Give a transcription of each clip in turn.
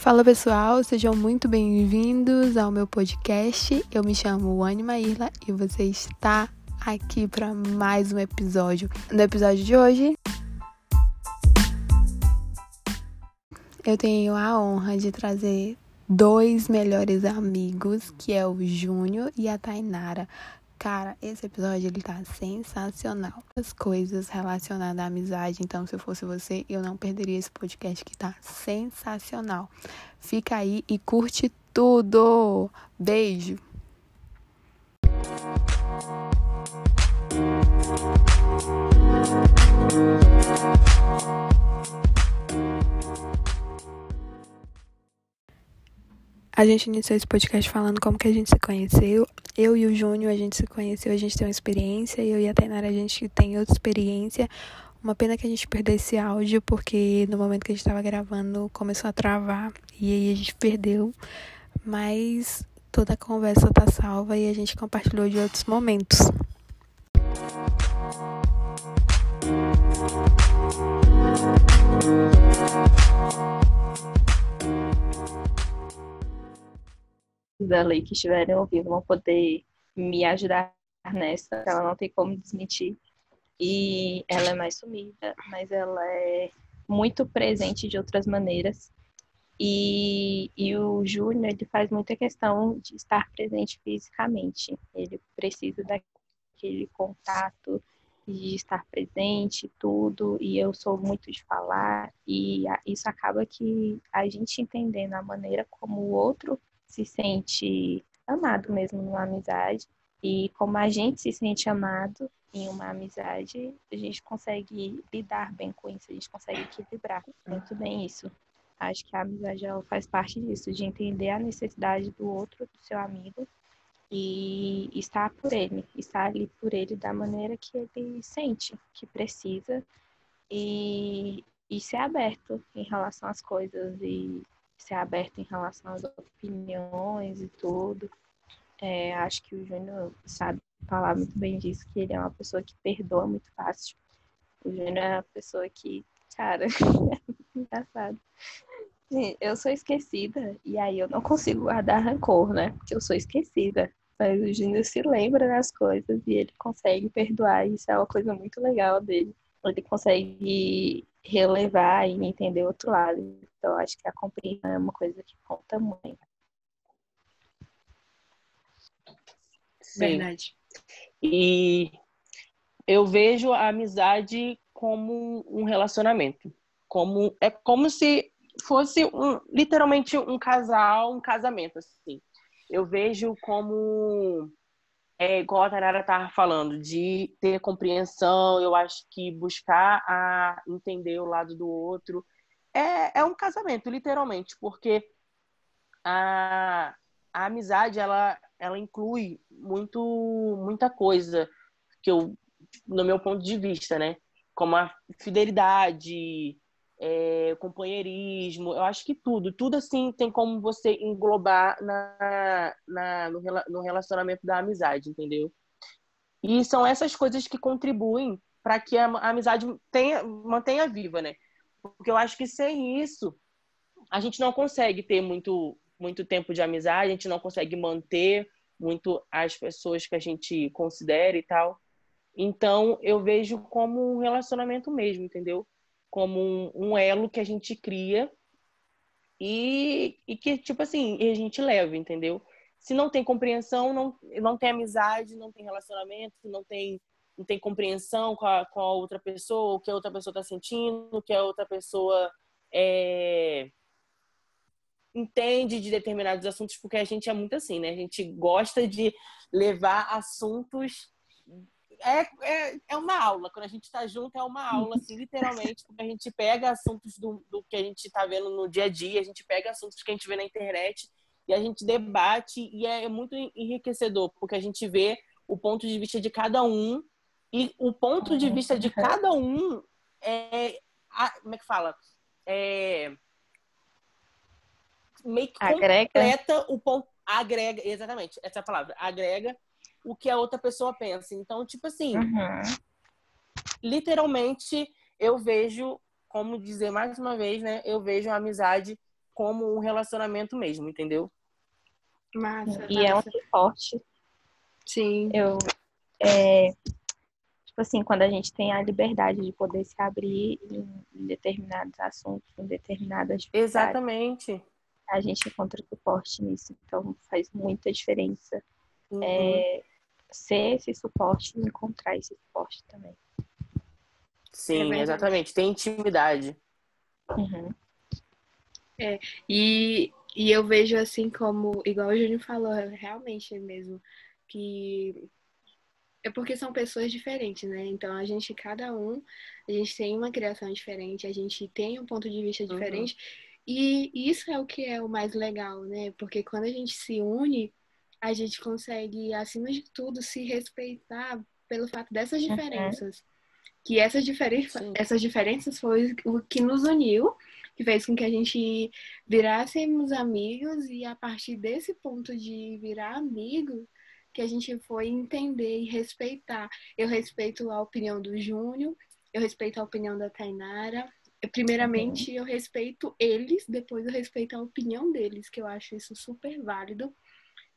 Fala pessoal, sejam muito bem-vindos ao meu podcast. Eu me chamo Anima Irla e você está aqui para mais um episódio. No episódio de hoje, eu tenho a honra de trazer dois melhores amigos, que é o Júnior e a Tainara. Cara, esse episódio ele tá sensacional. As coisas relacionadas à amizade, então se eu fosse você, eu não perderia esse podcast que tá sensacional. Fica aí e curte tudo. Beijo. A gente iniciou esse podcast falando como que a gente se conheceu. Eu e o Júnior, a gente se conheceu, a gente tem uma experiência. Eu e a Tainara, a gente tem outra experiência. Uma pena que a gente perdeu esse áudio, porque no momento que a gente estava gravando começou a travar e aí a gente perdeu. Mas toda a conversa tá salva e a gente compartilhou de outros momentos. Da lei que estiverem ouvindo vão poder me ajudar nessa. Ela não tem como desmentir. E ela é mais sumida, mas ela é muito presente de outras maneiras. E, e o Júnior, ele faz muita questão de estar presente fisicamente. Ele precisa daquele contato, de estar presente, tudo. E eu sou muito de falar. E isso acaba que a gente entendendo a maneira como o outro se sente amado mesmo numa amizade. E como a gente se sente amado em uma amizade, a gente consegue lidar bem com isso, a gente consegue equilibrar muito bem isso. Acho que a amizade ela faz parte disso, de entender a necessidade do outro, do seu amigo, e estar por ele, estar ali por ele da maneira que ele sente, que precisa, e, e ser aberto em relação às coisas e ser aberto em relação às opiniões e tudo. É, acho que o Júnior sabe falar muito bem disso, que ele é uma pessoa que perdoa muito fácil. O Júnior é uma pessoa que, cara, é engraçado. Eu sou esquecida e aí eu não consigo guardar rancor, né? Porque eu sou esquecida. Mas o Júnior se lembra das coisas e ele consegue perdoar. E isso é uma coisa muito legal dele. Ele consegue relevar e entender o outro lado. Então, acho que a compreensão é uma coisa que conta muito. Sim. Verdade. E eu vejo a amizade como um relacionamento, como é como se fosse um, literalmente um casal, um casamento assim. Eu vejo como é igual a Tanara estava falando, de ter compreensão, eu acho que buscar a entender o lado do outro é, é um casamento, literalmente, porque a, a amizade, ela, ela inclui muito, muita coisa que eu, no meu ponto de vista, né? Como a fidelidade, é, companheirismo, eu acho que tudo, tudo assim tem como você englobar na, na, no, no relacionamento da amizade, entendeu? E são essas coisas que contribuem para que a, a amizade tenha, mantenha viva, né? Porque eu acho que sem isso a gente não consegue ter muito, muito tempo de amizade, a gente não consegue manter muito as pessoas que a gente considera e tal. Então eu vejo como um relacionamento mesmo, entendeu? Como um, um elo que a gente cria e, e que, tipo assim, a gente leva, entendeu? Se não tem compreensão, não, não tem amizade, não tem relacionamento, não tem, não tem compreensão com a, com a outra pessoa, o que a outra pessoa está sentindo, o que a outra pessoa é, entende de determinados assuntos, porque a gente é muito assim, né? A gente gosta de levar assuntos é, é, é uma aula. Quando a gente está junto, é uma aula, assim, literalmente, porque a gente pega assuntos do, do que a gente está vendo no dia a dia, a gente pega assuntos que a gente vê na internet e a gente debate e é muito enriquecedor, porque a gente vê o ponto de vista de cada um e o ponto de vista de cada um é. Como é que fala? É. Meio que agrega. completa o ponto. Agrega, exatamente, essa é a palavra. Agrega o que a outra pessoa pensa. Então, tipo assim, uhum. literalmente eu vejo, como dizer mais uma vez, né? Eu vejo a amizade como um relacionamento mesmo, entendeu? Massa. E é um suporte. Sim. Eu, é, tipo assim, quando a gente tem a liberdade de poder se abrir em, em determinados assuntos, em determinadas Exatamente. A gente encontra suporte nisso, então faz muita diferença. Uhum. É, ser esse suporte e encontrar esse suporte também. Sim, é exatamente. Tem intimidade. Uhum. É, e, e eu vejo assim como, igual o Júnior falou, realmente mesmo, que é porque são pessoas diferentes, né? Então a gente, cada um, a gente tem uma criação diferente, a gente tem um ponto de vista uhum. diferente. Uhum. E isso é o que é o mais legal, né? Porque quando a gente se une, a gente consegue, acima de tudo, se respeitar pelo fato dessas uhum. diferenças. Uhum. Que essas, diferen essas diferenças foi o que nos uniu, que fez com que a gente virássemos amigos, e a partir desse ponto de virar amigo, que a gente foi entender e respeitar. Eu respeito a opinião do Júnior, eu respeito a opinião da Tainara. Primeiramente, uhum. eu respeito eles, depois eu respeito a opinião deles, que eu acho isso super válido.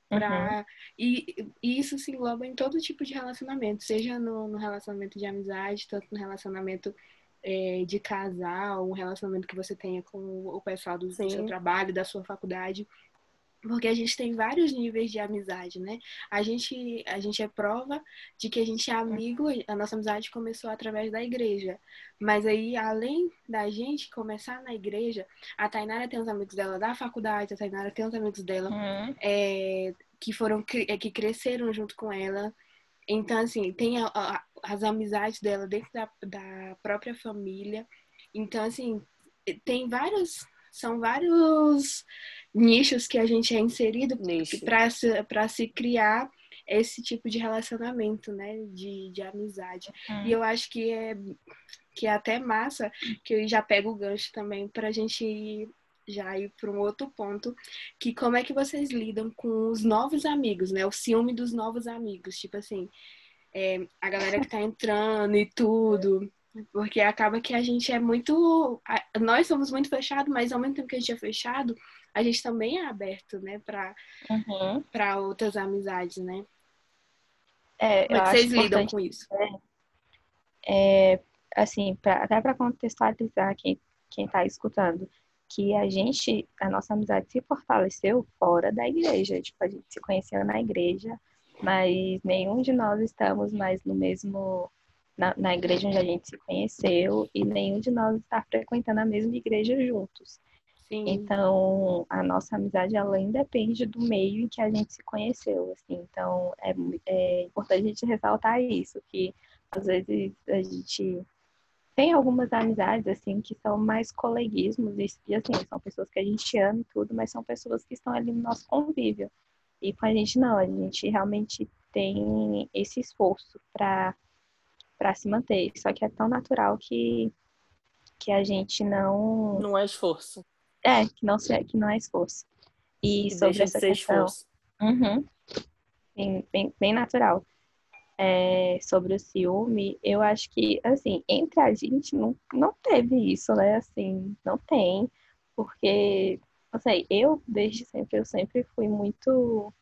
Pra... Uhum. E, e, isso se engloba em todo tipo de relacionamento, seja no, no relacionamento de amizade, tanto no relacionamento é, de casal, um relacionamento que você tenha com o pessoal do, do seu trabalho, da sua faculdade porque a gente tem vários níveis de amizade, né? A gente, a gente é prova de que a gente é amigo, a nossa amizade começou através da igreja. Mas aí, além da gente começar na igreja, a Tainara tem os amigos dela da faculdade, a Tainara tem os amigos dela uhum. é, que foram é, que cresceram junto com ela. Então, assim, tem a, a, as amizades dela dentro da, da própria família. Então, assim, tem vários são vários nichos que a gente é inserido para se, se criar esse tipo de relacionamento, né? De, de amizade. Uhum. E eu acho que é, que é até massa, que eu já pego o gancho também para a gente já ir para um outro ponto, que como é que vocês lidam com os novos amigos, né? O ciúme dos novos amigos, tipo assim, é, a galera que tá entrando e tudo. Porque acaba que a gente é muito. Nós somos muito fechados, mas ao mesmo tempo que a gente é fechado, a gente também é aberto, né, para uhum. outras amizades, né? É, Como é vocês lidam com isso? É, é assim, pra, até para contextualizar quem está escutando, que a gente, a nossa amizade se fortaleceu fora da igreja. Tipo, a gente se conheceu na igreja, mas nenhum de nós estamos mais no mesmo na, na igreja onde a gente se conheceu e nenhum de nós está frequentando a mesma igreja juntos. Sim. Então, a nossa amizade ela independe do meio em que a gente se conheceu, assim. Então, é, é importante a gente ressaltar isso, que às vezes a gente tem algumas amizades, assim, que são mais coleguismos e, assim, são pessoas que a gente ama e tudo, mas são pessoas que estão ali no nosso convívio. E com a gente não, a gente realmente tem esse esforço para para se manter. Só que é tão natural que, que a gente não. Não é esforço. É, que não, se, que não é esforço. E que sobre essa questão. Esforço. Uhum, bem, bem, bem natural. É, sobre o ciúme, eu acho que, assim, entre a gente não, não teve isso, né? Assim, não tem, porque, não sei, eu desde sempre, eu sempre fui muito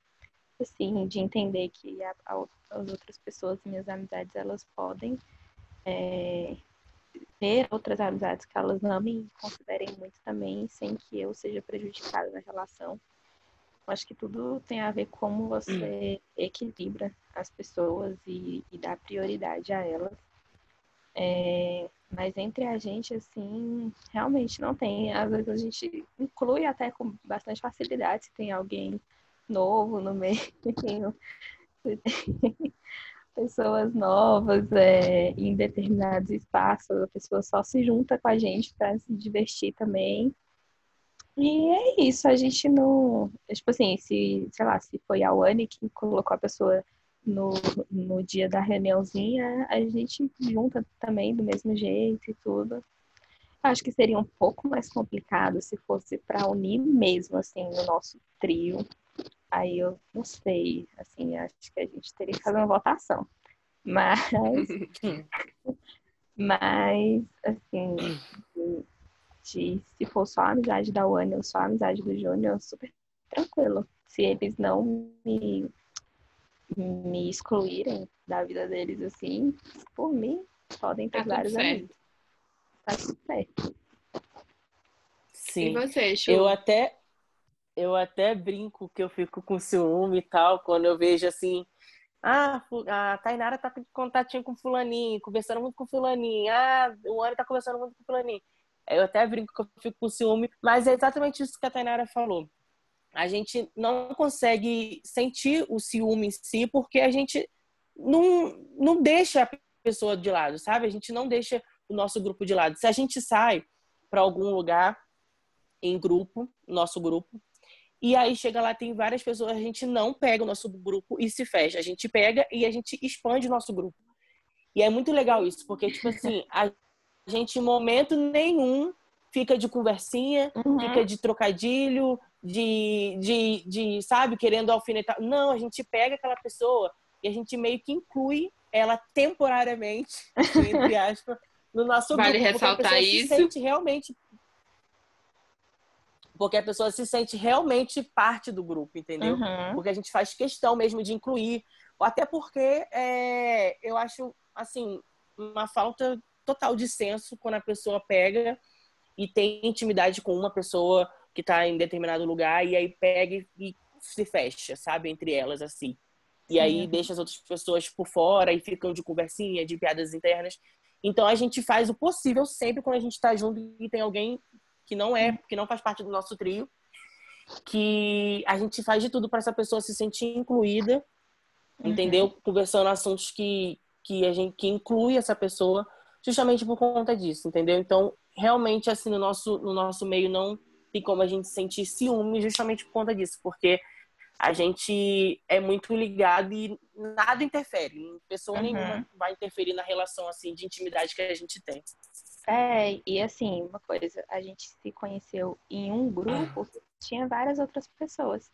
assim, de entender que a, a, as outras pessoas, minhas amizades, elas podem é, ter outras amizades que elas amem e considerem muito também, sem que eu seja prejudicada na relação. Acho que tudo tem a ver com como você equilibra as pessoas e, e dá prioridade a elas. É, mas entre a gente, assim, realmente não tem. Às vezes a gente inclui até com bastante facilidade se tem alguém novo no meio, pessoas novas é, em determinados espaços, a pessoa só se junta com a gente para se divertir também. E é isso, a gente não. Tipo assim, se, sei lá, se foi a Wani que colocou a pessoa no, no dia da reuniãozinha, a gente junta também do mesmo jeito e tudo. Acho que seria um pouco mais complicado se fosse para unir mesmo, assim, no nosso trio. Aí eu não sei, assim, acho que a gente teria que fazer uma votação. Mas, mas assim, amizade, se for só a amizade da Wani ou só a amizade do Júnior, super tranquilo. Se eles não me, me excluírem da vida deles assim, por mim, podem ter tá vários amigos. Tá tudo certo. Sim. E você, Chu? Eu até, eu até brinco que eu fico com ciúme e tal, quando eu vejo assim, ah, a Tainara tá com contatinho com fulaninho, conversando muito com fulaninho. Ah, o Ana tá conversando muito com fulaninho. Eu até brinco que eu fico com ciúme, mas é exatamente isso que a Tainara falou. A gente não consegue sentir o ciúme em si porque a gente não, não deixa a pessoa de lado, sabe? A gente não deixa o nosso grupo de lado. Se a gente sai para algum lugar em grupo, nosso grupo, e aí chega lá, tem várias pessoas, a gente não pega o nosso grupo e se fecha. A gente pega e a gente expande o nosso grupo. E é muito legal isso, porque, tipo assim, a gente em momento nenhum fica de conversinha, uhum. fica de trocadilho, de, de, de, sabe, querendo alfinetar. Não, a gente pega aquela pessoa e a gente meio que inclui ela temporariamente, entre aspas, no nosso vale grupo. Vale ressaltar isso. Se sente realmente porque a pessoa se sente realmente parte do grupo, entendeu? Uhum. Porque a gente faz questão mesmo de incluir, até porque é, eu acho, assim, uma falta total de senso quando a pessoa pega e tem intimidade com uma pessoa que está em determinado lugar e aí pega e se fecha, sabe, entre elas, assim. E aí deixa as outras pessoas por fora e ficam de conversinha, de piadas internas. Então a gente faz o possível sempre quando a gente está junto e tem alguém que não é, que não faz parte do nosso trio, que a gente faz de tudo para essa pessoa se sentir incluída, uhum. entendeu? Conversando assuntos que que a gente que inclui essa pessoa justamente por conta disso, entendeu? Então, realmente assim no nosso no nosso meio não tem como a gente sentir ciúme justamente por conta disso, porque a gente é muito ligado e nada interfere, pessoa uhum. nenhuma vai interferir na relação assim de intimidade que a gente tem. É, e assim, uma coisa, a gente se conheceu em um grupo, tinha várias outras pessoas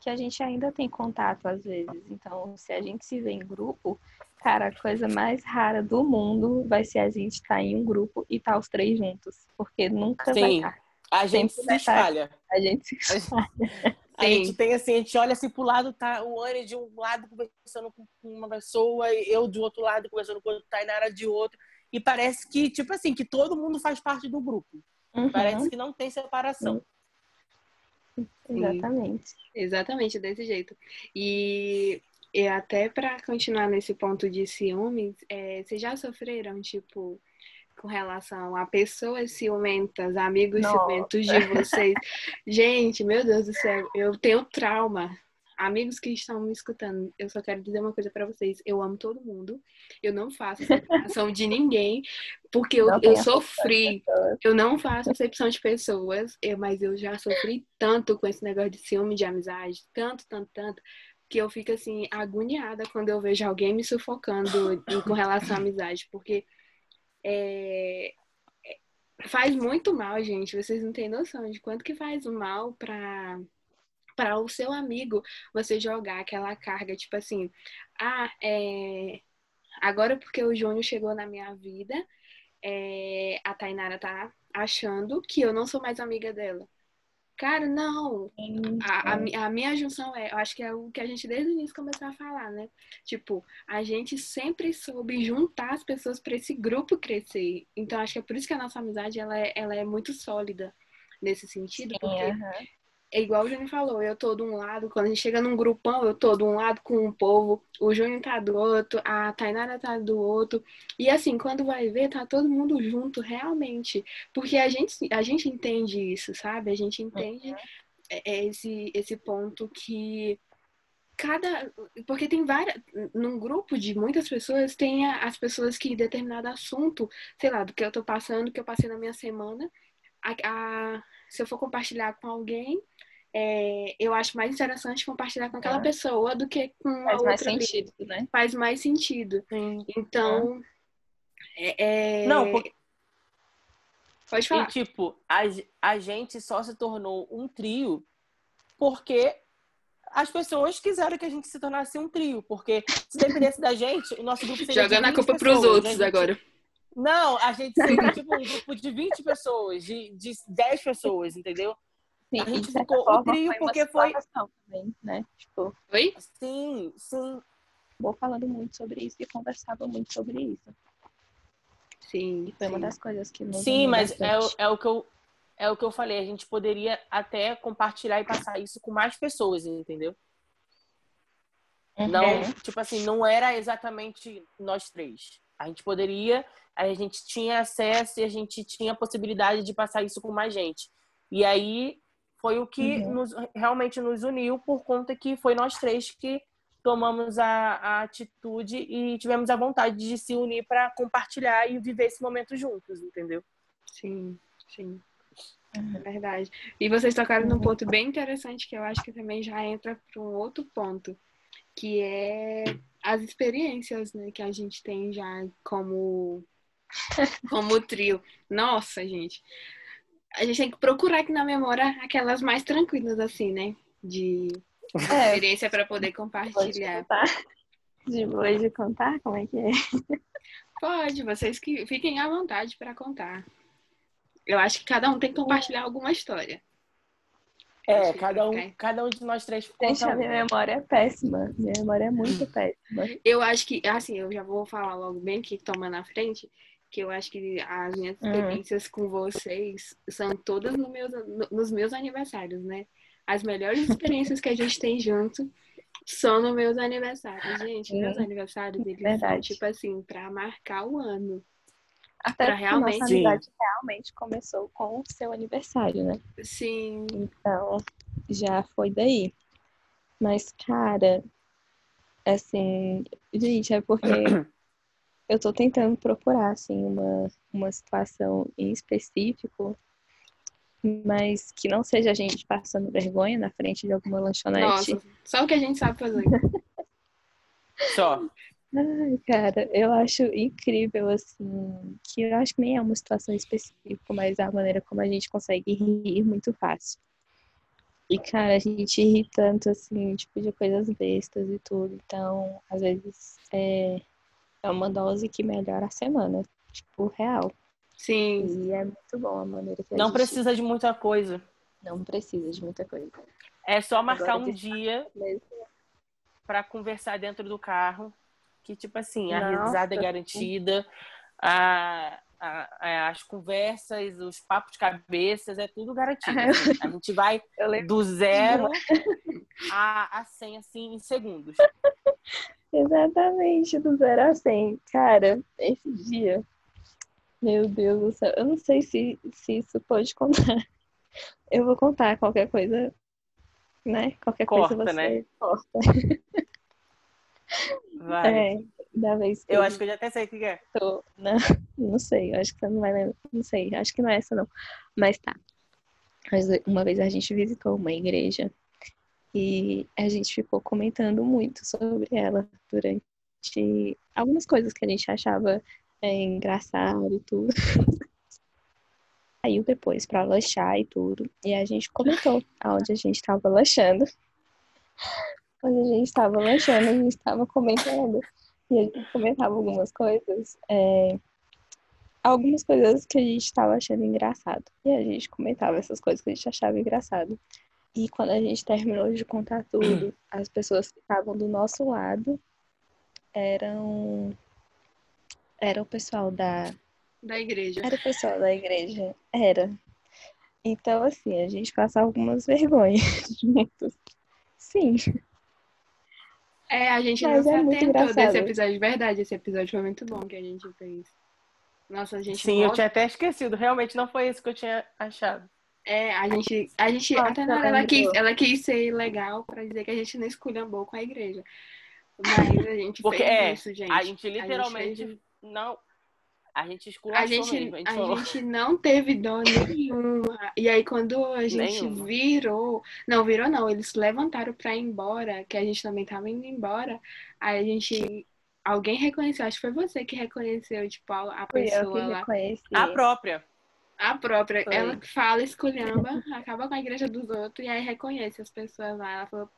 que a gente ainda tem contato às vezes. Então, se a gente se vê em grupo, cara, a coisa mais rara do mundo vai ser a gente estar tá em um grupo e estar tá os três juntos, porque nunca Sim. vai estar. A gente se espalha. A gente se espalha. A gente tem assim, a gente olha assim pro lado, tá o Anne de um lado conversando com uma pessoa, eu do outro lado conversando com o Tainara de outro. E parece que, tipo assim, que todo mundo faz parte do grupo. Uhum. Parece que não tem separação. Exatamente. Exatamente, desse jeito. E, e até para continuar nesse ponto de ciúmes, é, vocês já sofreram, tipo, com relação a pessoas ciumentas, amigos Nossa. ciumentos de vocês? Gente, meu Deus do céu, eu tenho trauma amigos que estão me escutando, eu só quero dizer uma coisa para vocês. Eu amo todo mundo. Eu não faço acepção de ninguém, porque eu, eu sofri. Eu não faço acepção de pessoas, eu, mas eu já sofri tanto com esse negócio de ciúme de amizade, tanto, tanto, tanto, que eu fico assim, agoniada quando eu vejo alguém me sufocando com relação à amizade, porque é, é, faz muito mal, gente. Vocês não têm noção de quanto que faz mal para para o seu amigo você jogar aquela carga, tipo assim, ah, é... agora porque o Júnior chegou na minha vida, é... a Tainara tá achando que eu não sou mais amiga dela. Cara, não. A, a, a, minha junção é, eu acho que é o que a gente desde o início começou a falar, né? Tipo, a gente sempre soube juntar as pessoas para esse grupo crescer. Então, acho que é por isso que a nossa amizade ela é, ela é muito sólida nesse sentido, Sim, porque é igual o Júnior falou, eu tô de um lado, quando a gente chega num grupão, eu tô de um lado com o povo, o Júnior tá do outro, a Tainara tá do outro. E assim, quando vai ver, tá todo mundo junto, realmente. Porque a gente, a gente entende isso, sabe? A gente entende uhum. esse, esse ponto que cada. Porque tem várias. Num grupo de muitas pessoas, tem as pessoas que determinado assunto, sei lá, do que eu tô passando, que eu passei na minha semana, a, a se eu for compartilhar com alguém, é, eu acho mais interessante compartilhar com aquela é. pessoa do que com Faz a outra. Faz mais sentido, né? Faz mais sentido. Sim. Então, é. é... Não, porque... Pode falar. E, tipo, a, a gente só se tornou um trio porque as pessoas quiseram que a gente se tornasse um trio. Porque se dependesse da gente, o nosso grupo seria. Jogando a culpa para os outros gente... agora. Não, a gente seria tipo um grupo de 20 pessoas, de, de 10 pessoas, entendeu? Sim, a gente ficou forma, o trio foi porque uma foi. Também, né? Tipo, Oi? Sim, sim. vou falando muito sobre isso e conversava muito sobre isso. Sim. E foi uma sim. das coisas que nos Sim, mas é, bastante. é o que eu é o que eu falei. A gente poderia até compartilhar e passar isso com mais pessoas, entendeu? Não, Uhum. tipo assim, não era exatamente nós três. A gente poderia, a gente tinha acesso e a gente tinha a possibilidade de passar isso com mais gente. E aí foi o que Uhum. nos, realmente nos uniu por conta que foi nós três que tomamos a, a atitude e tivemos a vontade de se unir para compartilhar e viver esse momento juntos, entendeu? Sim, sim. Uhum. É verdade. E vocês tocaram num ponto bem interessante que eu acho que também já entra para um outro ponto, que é as experiências, né, que a gente tem já como como trio. Nossa, gente. A gente tem que procurar aqui na memória aquelas mais tranquilas assim, né, de É, experiência para poder compartilhar. De vou de contar como é que é. Pode, vocês que fiquem à vontade para contar. Eu acho que cada um tem que compartilhar alguma história. É, cada um, cada um de nós três Gente, conta a minha memória é péssima. Minha memória é muito péssima. Eu acho que, assim, eu já vou falar logo bem que toma na frente, que eu acho que as minhas Hum. experiências com vocês são todas no meus, no- nos meus aniversários, né? As melhores experiências que a gente tem junto são nos meus aniversários. Gente, meus aniversários, eles são, verdade. tipo assim, pra marcar o ano. Até Pra realmente- nossa amizade realmente começou com o seu aniversário, né? Sim, Então, já foi daí. Mas, cara, assim, gente, é porque eu tô tentando procurar, assim, uma, uma situação em específico, mas que não seja a gente passando vergonha na frente de alguma lanchonete. nossa, só o que a gente sabe fazer. Só. Ai, cara, eu acho incrível, assim, que eu acho que nem é uma situação específica, mas a maneira como a gente consegue rir muito fácil. E, cara, a gente ri tanto, assim, tipo, de coisas bestas e tudo. Então, às vezes, é, é uma dose que melhora a semana, tipo, real. Sim, E é muito bom a maneira que a Não gente precisa de muita coisa. não precisa de muita coisa. É só marcar Agora um dia para conversar dentro do carro, que tipo assim, a Nossa, risada é garantida, a, a- as conversas, os papos de cabeças, é tudo garantido. assim. A gente vai do zero a, a 100, assim, em segundos. Exatamente, do zero a 100. Cara, esse dia, meu Deus do céu, eu não sei se, se isso pode contar. Eu vou contar qualquer coisa, né? Qualquer Corta, coisa você né? corta. Vai. É, da vez que Eu acho que eu já até sei o que é. tô, né? Não sei, eu acho que você não vai lembrar. Não sei, acho que não é essa não. Mas tá. Uma vez a gente visitou uma igreja e a gente ficou comentando muito sobre ela durante algumas coisas que a gente achava é, engraçado e tudo. Saiu depois pra lanchar e tudo. E a gente comentou aonde a gente tava lanchando. Onde a gente tava lanchando, a gente tava comentando. E a gente comentava algumas coisas. é, algumas coisas que a gente tava achando engraçado. E a gente comentava essas coisas que a gente achava engraçado. E quando a gente terminou de contar tudo, as pessoas que estavam do nosso lado eram era o pessoal da da igreja. era o pessoal da igreja, era. Então assim, a gente passava algumas vergonhas juntos. Sim, É, a gente Mas não é se muito atentou engraçado. desse episódio de verdade. Esse episódio foi muito bom que a gente fez. Nossa, a gente Sim, eu volta- tinha até esquecido. Realmente não foi isso que eu tinha achado. É, a gente, a gente, Nossa, até na hora ela quis, ela quis ser legal pra dizer que a gente não esculhambou com a igreja. Mas a gente Porque fez é, isso, gente. a gente literalmente fez- não. A gente esculachou A gente, mesmo. A gente a falou. gente não teve dó nenhuma. E aí, quando a gente Nenhuma. virou. Não, virou não. Eles levantaram pra ir embora, que a gente também tava indo embora. Aí a gente. Alguém reconheceu, acho que foi você que reconheceu, tipo, a, a fui eu que pessoa lá. reconheci. A própria. A própria, Foi. ela fala, esculhamba, acaba com a igreja dos outros e aí reconhece as pessoas lá. Ela falou,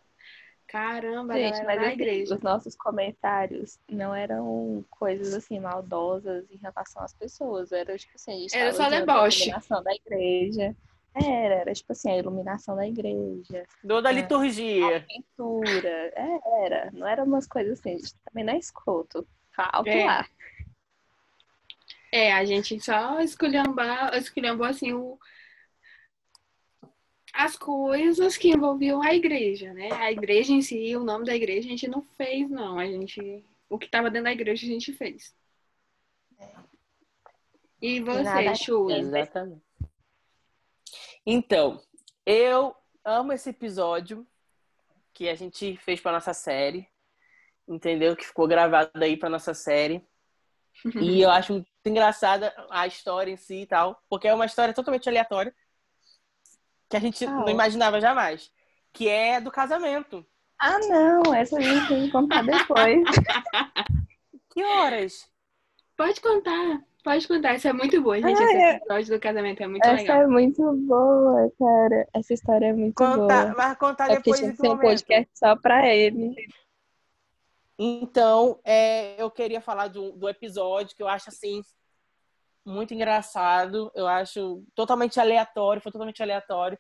Caramba, Gente, mas assim, igreja. os nossos comentários não eram coisas assim maldosas em relação às pessoas. Era tipo assim, a gente era só deboche. A iluminação da igreja. Era, era tipo assim, a iluminação da igreja. Do da liturgia. A pintura. É, era. Não eram umas coisas assim, também não é escroto. Alto é. lá. É, a gente só esculhambou, esculhambou assim o as coisas que envolviam a igreja, né? A igreja em si, o nome da igreja, a gente não fez, não. A gente, o que estava dentro da igreja, a gente fez. E você, Chu? Exatamente. Então, eu amo esse episódio que a gente fez para nossa série, entendeu? Que ficou gravado aí para nossa série. e eu acho muito engraçada a história em si e tal, porque é uma história totalmente aleatória que a gente ah, não imaginava jamais, que é do casamento. Ah, não, essa a gente tem que contar depois. que horas? Pode contar, pode contar. Isso é muito boa, gente. Esse é. episódio do casamento é muito essa legal. Essa é muito boa, cara. Essa história é muito Conta, boa. Mas contar é depois desse um podcast só pra ele. Então, é, eu queria falar do, do episódio que eu acho assim muito engraçado. Eu acho totalmente aleatório, foi totalmente aleatório.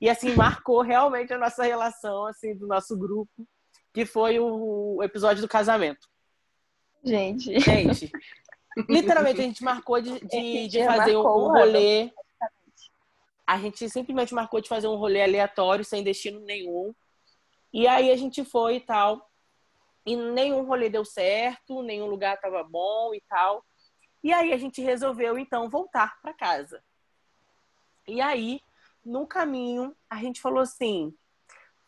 E assim, marcou realmente a nossa relação, assim, do nosso grupo, que foi o episódio do casamento. Gente. Gente, literalmente a gente marcou de, de, de fazer um rolê. A gente simplesmente marcou de fazer um rolê aleatório, sem destino nenhum. E aí a gente foi e tal. E nenhum rolê deu certo, nenhum lugar tava bom e tal. E aí a gente resolveu então voltar para casa. E aí, no caminho, a gente falou assim: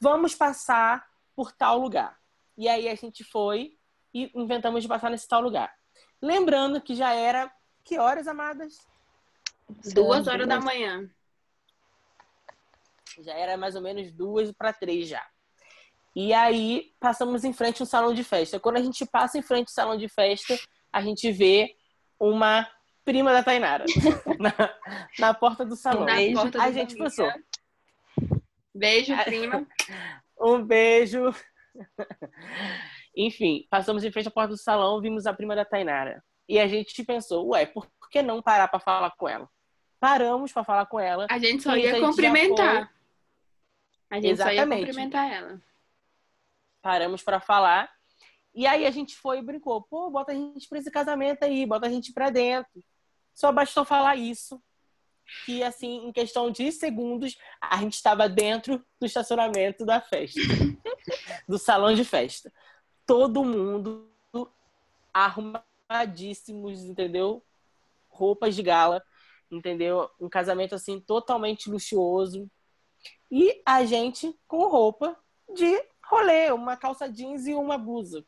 vamos passar por tal lugar. E aí a gente foi e inventamos de passar nesse tal lugar. Lembrando que já era que horas, amadas? Duas horas da manhã. Já era mais ou menos duas para três já. E aí passamos em frente ao salão de festa. Quando a gente passa em frente ao salão de festa, a gente vê uma prima da Tainara na, na porta do salão. Na beijo, porta a gente passou. Beijo, prima. Um beijo. Enfim, passamos em frente à porta do salão, vimos a prima da Tainara. E a gente pensou, ué, por que não parar para falar com ela? Paramos para falar com ela. A gente só ia cumprimentar. A gente Exatamente. só ia cumprimentar ela. Paramos para falar e aí a gente foi e brincou, pô, bota a gente pra esse casamento aí, bota a gente pra dentro. Só bastou falar isso, que assim, em questão de segundos, a gente estava dentro do estacionamento da festa, do salão de festa. Todo mundo arrumadíssimos, entendeu? Roupas de gala, entendeu? Um casamento assim totalmente luxuoso. E a gente com roupa de rolê, uma calça jeans e uma blusa.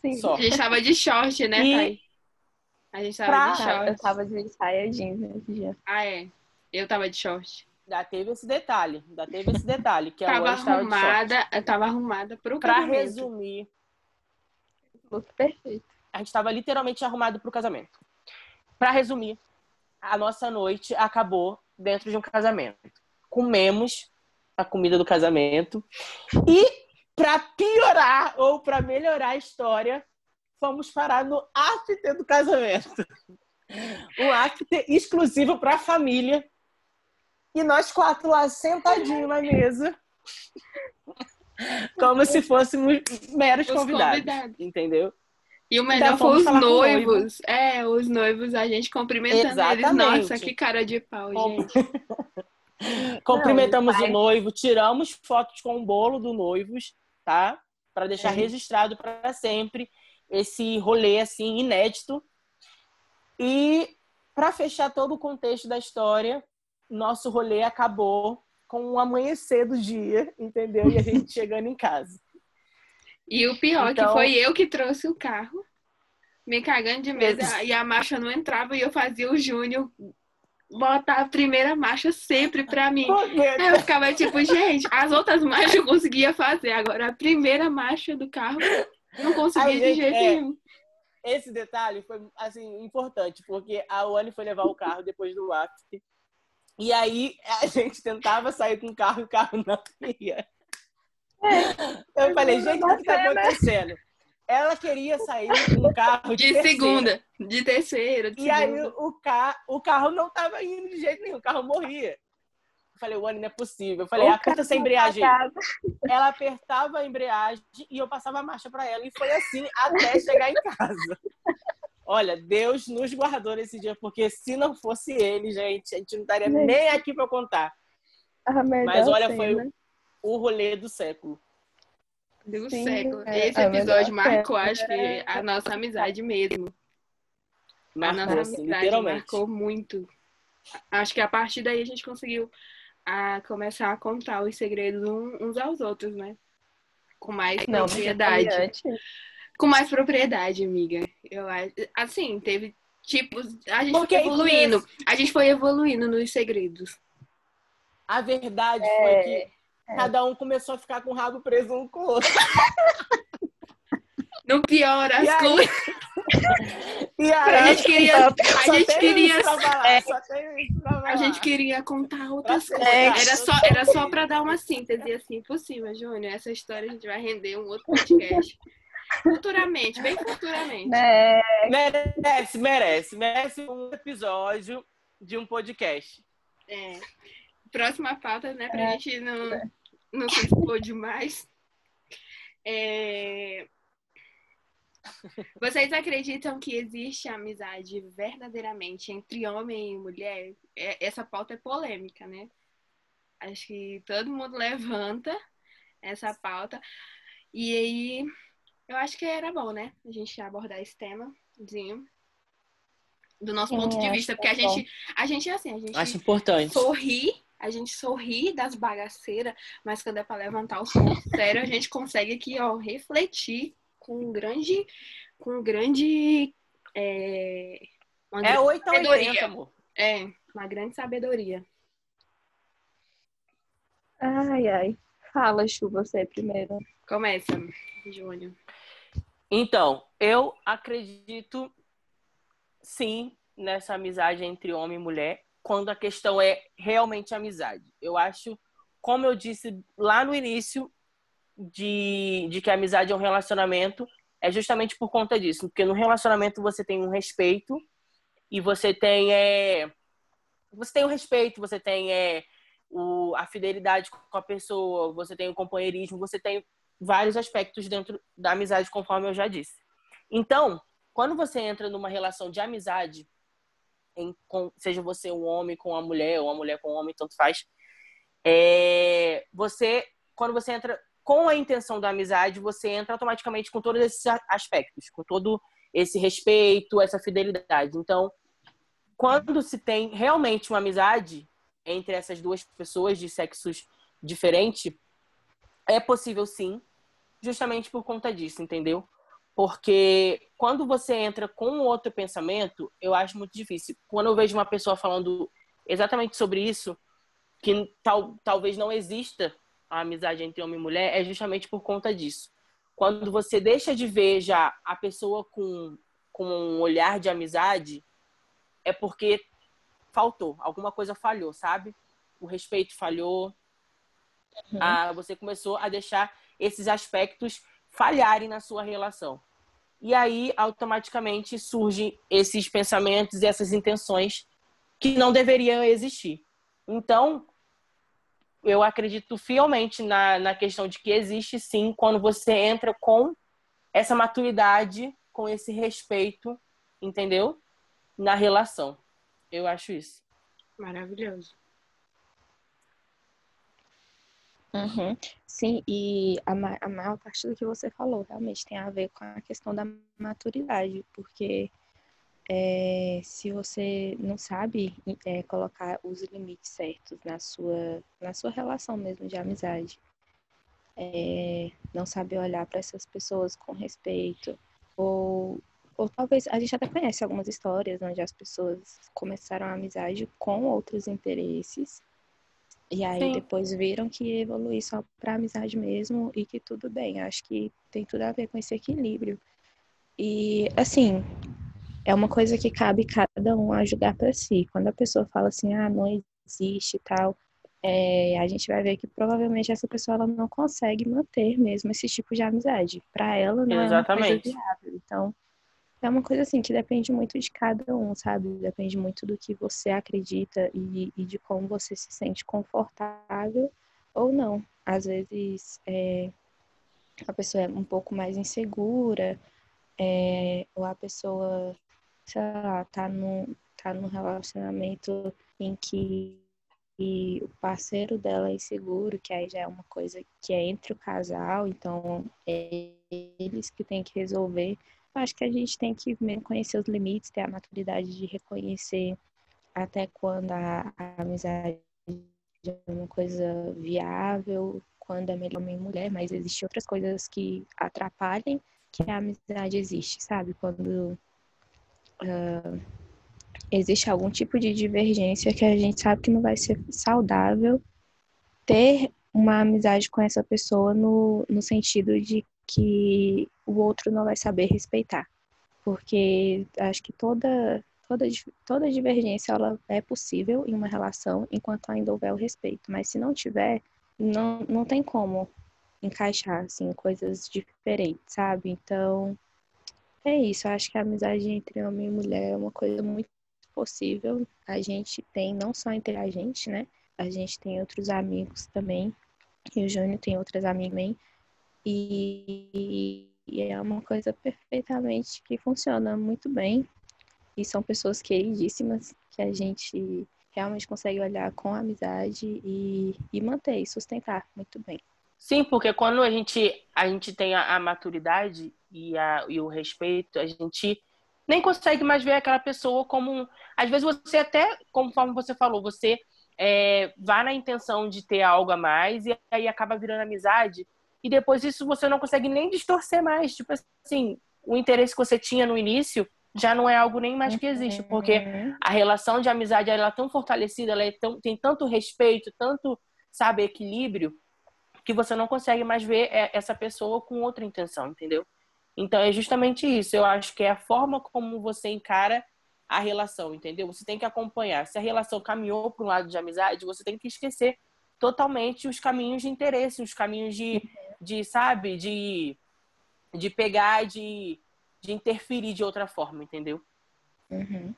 Sim. Só. A gente tava de short, né, e... Thay? A gente tava pra... de short. Eu tava de saia jeans nesse dia. Ah, é. Eu tava de short. Já teve esse detalhe, já teve esse detalhe. Que tava arrumada, eu tava arrumada pro pra casamento. Pra resumir. Look perfeito. A gente tava literalmente arrumado pro casamento. Pra resumir, a nossa noite acabou dentro de um casamento. Comemos a comida do casamento e para piorar ou para melhorar a história, fomos parar no after do casamento. Um after exclusivo para a família. E nós quatro lá sentadinhos na mesa. Como se fôssemos meros convidados, convidados, entendeu? E o melhor então, foi os noivos. É, os noivos, a gente cumprimentando Exatamente. eles. Nossa, que cara de pau, gente. Cumprimentamos Não, o noivo, tiramos fotos com o bolo do noivos tá? Para deixar é. registrado para sempre esse rolê assim inédito. E para fechar todo o contexto da história, nosso rolê acabou com o amanhecer do dia, entendeu? E a gente chegando em casa. E o pior então... que foi eu que trouxe o carro, me cagando de medo, e a marcha não entrava e eu fazia o Júnior botar a primeira marcha sempre pra mim. Aí eu ficava tipo, gente, as outras marchas eu conseguia fazer, agora a primeira marcha do carro não conseguia Aí, de jeito é, nenhum. Esse detalhe foi, assim, importante, porque a Wani foi levar o carro depois do after. E aí a gente tentava sair com o carro e o carro não ia. É. Eu falei, gente, o que está acontecendo? Ela queria sair com um carro de, de segunda, de terceira. De e segunda. aí o, carro, o carro não estava indo de jeito nenhum, o carro morria. Eu falei, Wani, não é possível. Eu falei, aperta essa embreagem. Ela apertava a embreagem e eu passava a marcha para ela. E foi assim até chegar em casa. Olha, Deus nos guardou nesse dia, porque se não fosse ele, gente, a gente não estaria nem aqui para contar. Mas olha, foi o, o rolê do século do Sim, século. É, Esse episódio marcou, acho que, a nossa amizade mesmo. Marcou, a nossa assim, amizade marcou muito. Acho que a partir daí a gente conseguiu a começar a contar os segredos uns aos outros, né? Com mais Não, propriedade. Com mais propriedade, amiga. Eu assim, teve tipos, a gente Porque foi evoluindo. A gente foi evoluindo nos segredos. A verdade é... foi que é. Cada um começou a ficar com o rabo preso um com o outro. No pior, as e coisas. E aí, a gente queria. A gente queria. É, a gente queria contar outras coisas. Era só, era só para dar uma síntese assim por cima, Júnior. Essa história a gente vai render um outro podcast. Futuramente, bem futuramente. Merece, merece. Merece um episódio de um podcast. É. Próxima pauta, né? Pra é. gente não não se expor demais. É... Vocês acreditam que existe amizade verdadeiramente entre homem e mulher? É, essa pauta é polêmica, né? Acho que todo mundo levanta essa pauta. E aí, eu acho que era bom, né? A gente abordar esse temazinho. Do nosso Sim, ponto de vista. Porque a é gente, a gente é assim, a gente acho importante. sorri a gente sorri das bagaceiras, mas quando é para levantar o som sério, a gente consegue aqui, ó, refletir com um grande, com um grande, é, é 8 a 80, amor. É, uma grande sabedoria. Ai, ai. Fala, Chu, você primeiro. Começa, Júnior. Então, eu acredito sim nessa amizade entre homem e mulher quando a questão é realmente amizade. Eu acho, como eu disse lá no início, de, de que a amizade é um relacionamento, é justamente por conta disso. Porque no relacionamento você tem um respeito e você tem. É, você tem o respeito, você tem é, o, a fidelidade com a pessoa, você tem o companheirismo, você tem vários aspectos dentro da amizade, conforme eu já disse. Então, quando você entra numa relação de amizade em, com, seja você um homem com uma mulher ou uma mulher com um homem, tanto faz. É, você, quando você entra com a intenção da amizade, você entra automaticamente com todos esses aspectos, com todo esse respeito, essa fidelidade. Então, quando se tem realmente uma amizade entre essas duas pessoas de sexos diferentes, é possível sim, justamente por conta disso, entendeu? Porque quando você entra com outro pensamento, eu acho muito difícil. Quando eu vejo uma pessoa falando exatamente sobre isso, que tal, talvez não exista a amizade entre homem e mulher, é justamente por conta disso. Quando você deixa de ver já a pessoa com, com um olhar de amizade, é porque faltou, alguma coisa falhou, sabe? O respeito falhou. Uhum. Ah, você começou a deixar esses aspectos falharem na sua relação. E aí, automaticamente, surgem esses pensamentos e essas intenções que não deveriam existir. Então, eu acredito fielmente na, na questão de que existe sim quando você entra com essa maturidade, com esse respeito, entendeu? Na relação. Eu acho isso. Maravilhoso. Uhum. Sim, e a, a maior parte do que você falou realmente tem a ver com a questão da maturidade, porque é, se você não sabe é, colocar os limites certos na sua, na sua relação mesmo de amizade, é, não sabe olhar para essas pessoas com respeito, ou, ou talvez a gente até conhece algumas histórias onde as pessoas começaram a amizade com outros interesses e aí Sim. depois viram que ia evoluir só para amizade mesmo e que tudo bem. Acho que tem tudo a ver com esse equilíbrio. E assim, é uma coisa que cabe cada um a julgar para si. Quando a pessoa fala assim, ah, não existe tal, é, a gente vai ver que provavelmente essa pessoa ela não consegue manter mesmo esse tipo de amizade. Para ela não Exatamente. é uma coisa viável. Então, é uma coisa assim que depende muito de cada um, sabe? Depende muito do que você acredita e, e de como você se sente confortável ou não. Às vezes é, a pessoa é um pouco mais insegura, é, ou a pessoa, sei lá, tá num, tá num relacionamento em que e o parceiro dela é inseguro, que aí já é uma coisa que é entre o casal, então é eles que têm que resolver. Acho que a gente tem que conhecer os limites, ter a maturidade de reconhecer até quando a, a amizade é uma coisa viável, quando é melhor homem e mulher, mas existem outras coisas que atrapalhem que a amizade existe, sabe? Quando uh, existe algum tipo de divergência que a gente sabe que não vai ser saudável ter uma amizade com essa pessoa no, no sentido de que o outro não vai saber respeitar. Porque acho que toda, toda, toda divergência ela é possível em uma relação enquanto ainda houver o respeito. Mas se não tiver, não, não tem como encaixar assim, coisas diferentes, sabe? Então, é isso. Eu acho que a amizade entre homem e mulher é uma coisa muito possível. A gente tem, não só entre a gente, né? A gente tem outros amigos também. E o Júnior tem outras amigas também. E, e é uma coisa perfeitamente que funciona muito bem. E são pessoas queridíssimas que a gente realmente consegue olhar com amizade e, e manter e sustentar muito bem. Sim, porque quando a gente, a gente tem a, a maturidade e, a, e o respeito, a gente nem consegue mais ver aquela pessoa como. Às vezes você até, conforme você falou, você é, vai na intenção de ter algo a mais e aí acaba virando amizade. E depois isso você não consegue nem distorcer mais. Tipo assim, o interesse que você tinha no início já não é algo nem mais que existe, porque uhum. a relação de amizade ela é tão fortalecida, ela é tão, tem tanto respeito, tanto, sabe, equilíbrio, que você não consegue mais ver é, essa pessoa com outra intenção, entendeu? Então é justamente isso. Eu acho que é a forma como você encara a relação, entendeu? Você tem que acompanhar. Se a relação caminhou para um lado de amizade, você tem que esquecer totalmente os caminhos de interesse, os caminhos de, de sabe, de, de pegar, de, de interferir de outra forma, entendeu? Uhum.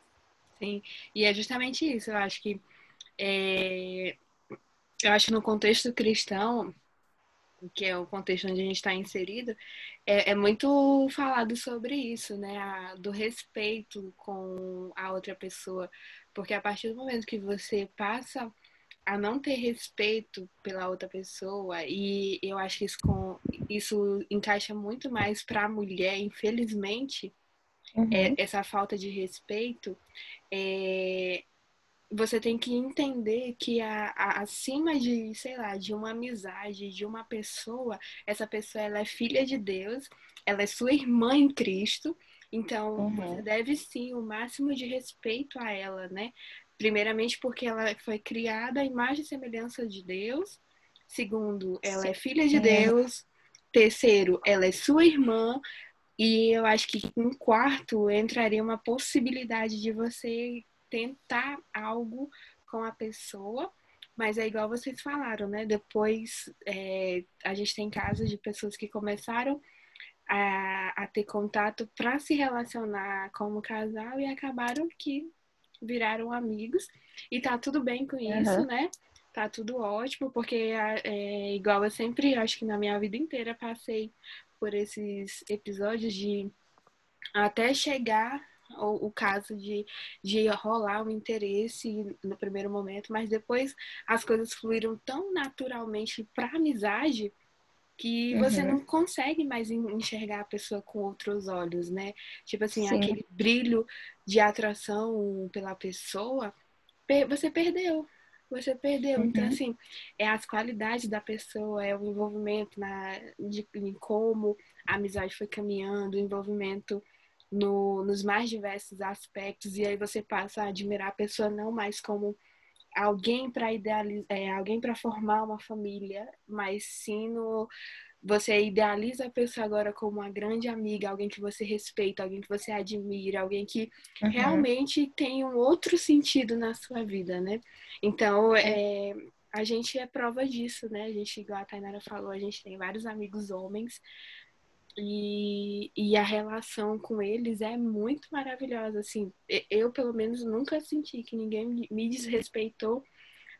Sim, e é justamente isso. Eu acho que é... eu acho que no contexto cristão que é o contexto onde a gente está inserido, é, é, muito falado sobre isso, né? A, do respeito com a outra pessoa. Porque a partir do momento que você passa a não ter respeito pela outra pessoa, e eu acho que isso, com, isso encaixa muito mais para a mulher, infelizmente, uhum. é, essa falta de respeito, é, você tem que entender que a, a, acima de, sei lá, de uma amizade, de uma pessoa, essa pessoa ela é filha de Deus, ela é sua irmã em Cristo, então uhum. você deve sim o máximo de respeito a ela, né? Primeiramente porque ela foi criada à imagem e semelhança de Deus. Segundo, ela é filha de Deus. Terceiro, ela é sua irmã. E eu acho que em quarto entraria uma possibilidade de você tentar algo com a pessoa, mas é igual vocês falaram, né? Depois é, a gente tem casos de pessoas que começaram a, a ter contato para se relacionar como casal e acabaram que viraram amigos. E tá tudo bem com isso, uhum. né? Tá tudo ótimo, porque é, é, igual eu sempre, acho que na minha vida inteira, passei por esses episódios de até chegar o, o caso de, de rolar o interesse no primeiro momento, mas depois as coisas fluíram tão naturalmente para amizade que você uhum. não consegue mais enxergar a pessoa com outros olhos, né? Tipo assim, Sim. aquele brilho de atração pela pessoa, você perdeu. Você perdeu. Então, uhum. Então, assim, é as qualidades da pessoa, é o envolvimento na, de, em como a amizade foi caminhando, o envolvimento no, nos mais diversos aspectos, e aí você passa a admirar a pessoa não mais como alguém para idealizar, é, alguém para formar uma família, mas sim no você idealiza a pessoa agora como uma grande amiga, alguém que você respeita, alguém que você admira, alguém que uhum. realmente tem um outro sentido na sua vida, né? Então, é, a gente é prova disso, né? A gente, igual a Tainara falou, a gente tem vários amigos homens e, e a relação com eles é muito maravilhosa, assim. Eu, pelo menos, nunca senti que ninguém me desrespeitou,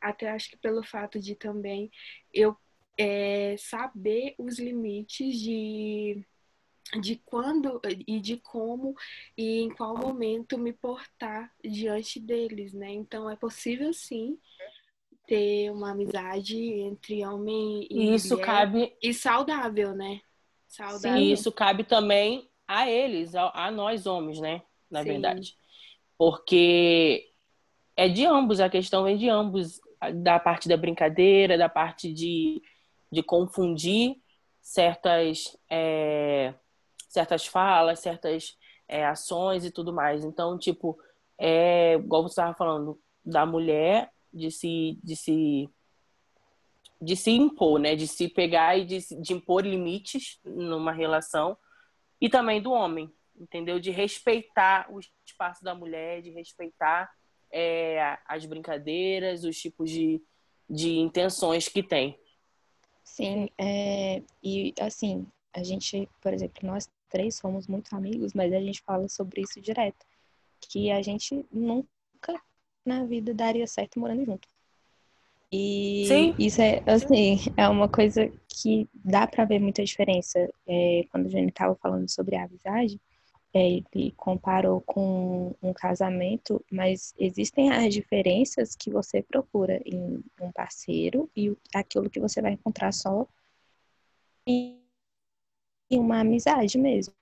até acho que pelo fato de também eu é, saber os limites de de quando e de como e em qual momento me portar diante deles, né? Então é possível sim ter uma amizade entre homem e isso mulher cabe e saudável, né? Saudável. Sim, isso cabe também a eles, a, a nós homens, né? Na sim. verdade. Porque é de ambos, a questão vem de ambos, da parte da brincadeira, da parte de, de confundir certas é, certas falas, certas é, ações e tudo mais. Então, tipo, é igual você estava falando da mulher de se de se de se impor, né? De se pegar e de, de impor limites numa relação e também do homem, entendeu? De respeitar o espaço da mulher, de respeitar é, as brincadeiras, os tipos de, de intenções que tem. Sim, é, e assim, a gente, por exemplo, nós três somos muito amigos, mas a gente fala sobre isso direto. Que a gente nunca na vida daria certo morando junto. E Sim. isso é, assim, é uma coisa que dá para ver muita diferença. É, quando a gente estava falando sobre a amizade, é, ele comparou com um casamento, mas existem as diferenças que você procura em um parceiro e aquilo que você vai encontrar só em e uma amizade mesmo.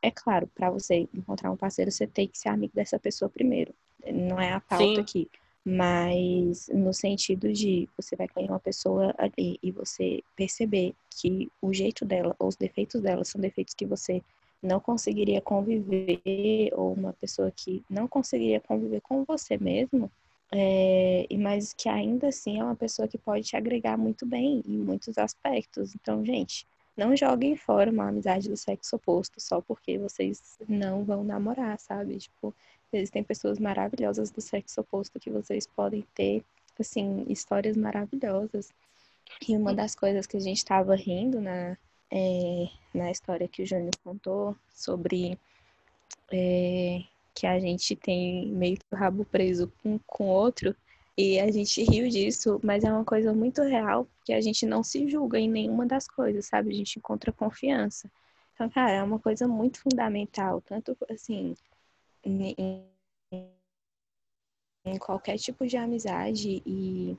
É claro, para você encontrar um parceiro, você tem que ser amigo dessa pessoa primeiro. Não é a pauta Sim. aqui. Mas no sentido de você vai conhecer uma pessoa ali e você perceber que o jeito dela ou os defeitos dela são defeitos que você não conseguiria conviver, ou uma pessoa que não conseguiria conviver com você mesmo, é, mas que ainda assim é uma pessoa que pode te agregar muito bem em muitos aspectos. Então, gente, não joguem fora uma amizade do sexo oposto só porque vocês não vão namorar, sabe? Tipo, existem pessoas maravilhosas do sexo oposto que vocês podem ter, assim, histórias maravilhosas. E uma das coisas que a gente estava rindo na, é, na história que o Júnior contou sobre é, que a gente tem meio que o rabo preso um com o outro, e a gente riu disso, mas é uma coisa muito real, porque a gente não se julga em nenhuma das coisas, sabe? A gente encontra confiança. Então, cara, é uma coisa muito fundamental, tanto assim, em, em qualquer tipo de amizade e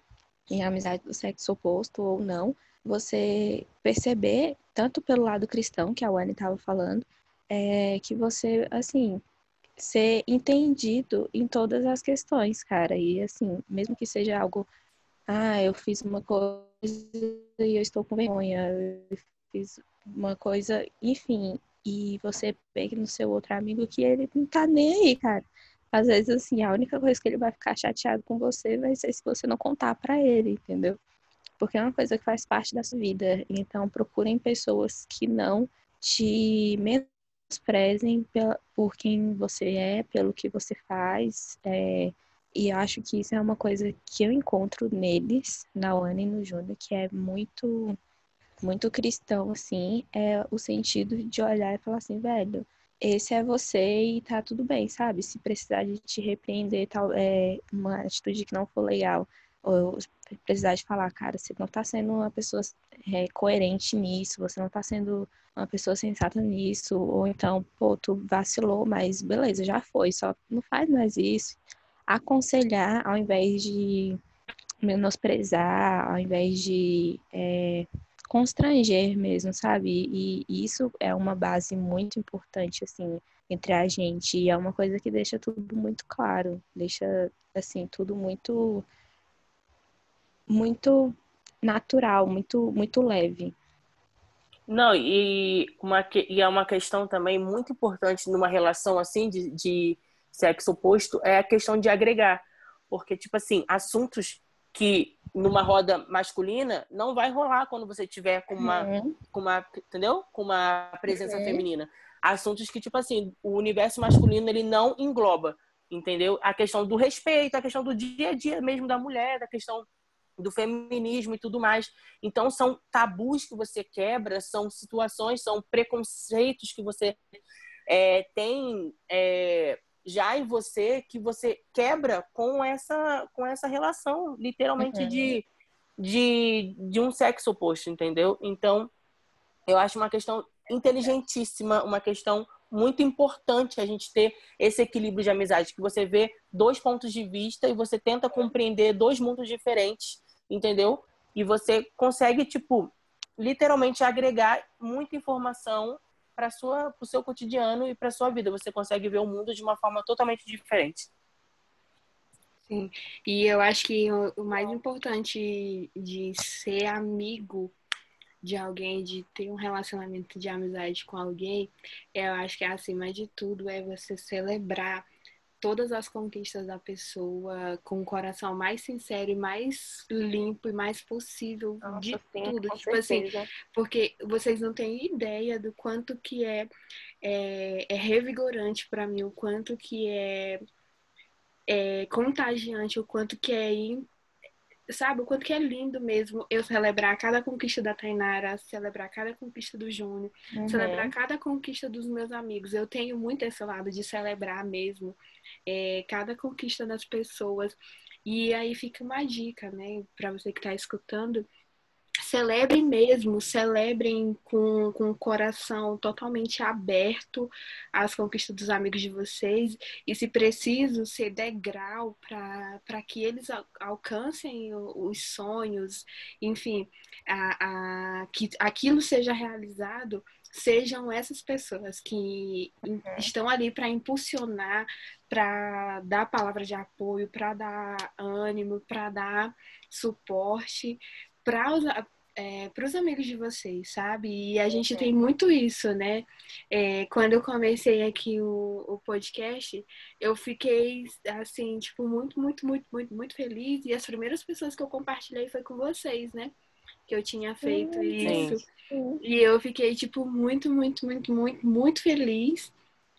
em amizade do sexo oposto ou não, você perceber, tanto pelo lado cristão, que a Wani estava falando, é, que você, assim, ser entendido em todas as questões, cara. E assim, mesmo que seja algo, ah, eu fiz uma coisa e eu estou com vergonha, eu fiz uma coisa, enfim, e você pega no seu outro amigo que ele não tá nem aí, cara. Às vezes, assim, a única coisa que ele vai ficar chateado com você vai ser se você não contar para ele, entendeu? Porque é uma coisa que faz parte da sua vida. Então, procurem pessoas que não te desprezem por quem você é, pelo que você faz. É, e acho que isso é uma coisa que eu encontro neles, na Ana e no Júnior, que é muito, muito cristão, assim, é o sentido de olhar e falar assim, velho, esse é você e tá tudo bem, sabe? Se precisar de te repreender, tal, é uma atitude que não for legal, ou precisar de falar, cara, você não tá sendo uma pessoa é, coerente nisso, você não tá sendo uma pessoa sensata nisso, ou então, pô, tu vacilou, mas beleza, já foi, só não faz mais isso. Aconselhar ao invés de menosprezar, ao invés de é, constranger mesmo, sabe? E, e isso é uma base muito importante, assim, entre a gente. E é uma coisa que deixa tudo muito claro, deixa, assim, tudo muito muito natural, muito, muito leve. Não, e, uma, e é uma questão também muito importante numa relação assim de, de sexo oposto é a questão de agregar. Porque, tipo assim, assuntos que numa roda masculina não vai rolar quando você tiver com uma, uhum. com uma entendeu? Com uma presença uhum. feminina. Assuntos que, tipo assim, o universo masculino ele não engloba, entendeu? A questão do respeito, a questão do dia a dia mesmo da mulher, da questão do feminismo e tudo mais. Então, são tabus que você quebra, são situações, são preconceitos que você é, tem é, já em você que você quebra com essa, com essa relação, literalmente, uhum. de, de, de um sexo oposto, entendeu? Então, eu acho uma questão inteligentíssima, uma questão muito importante a gente ter esse equilíbrio de amizade, que você vê dois pontos de vista e você tenta compreender dois mundos diferentes entendeu? E você consegue, tipo, literalmente agregar muita informação para o seu cotidiano e para sua vida. Você consegue ver o mundo de uma forma totalmente diferente. Sim. E eu acho que o mais importante de ser amigo de alguém, de ter um relacionamento de amizade com alguém, eu acho que acima de tudo é você celebrar todas as conquistas da pessoa com o coração mais sincero e mais limpo e mais possível Nossa, de sim, tudo. Tipo assim, certeza. assim, porque vocês não têm ideia do quanto que é, é, é revigorante para mim, o quanto que é, é contagiante, o quanto que é sabe, o quanto que é lindo mesmo eu celebrar cada conquista da Tainara, celebrar cada conquista do Júnior, uhum. celebrar cada conquista dos meus amigos. Eu tenho muito esse lado de celebrar mesmo é, cada conquista das pessoas. E aí fica uma dica, né, para você que está escutando celebrem mesmo, celebrem com, com o coração totalmente aberto as conquistas dos amigos de vocês e, se preciso, ser degrau para que eles alcancem os sonhos, enfim, a, a, que aquilo seja realizado. Sejam essas pessoas que uhum. estão ali para impulsionar, para dar palavra de apoio, para dar ânimo, para dar suporte, para é, os amigos de vocês, sabe? E a gente tem muito isso, né? É, quando eu comecei aqui o, o podcast, eu fiquei, assim, tipo, muito, muito, muito, muito, muito feliz. E as primeiras pessoas que eu compartilhei foi com vocês, né? Que eu tinha feito isso. Sim. E eu fiquei, tipo, muito, muito, muito, muito, muito feliz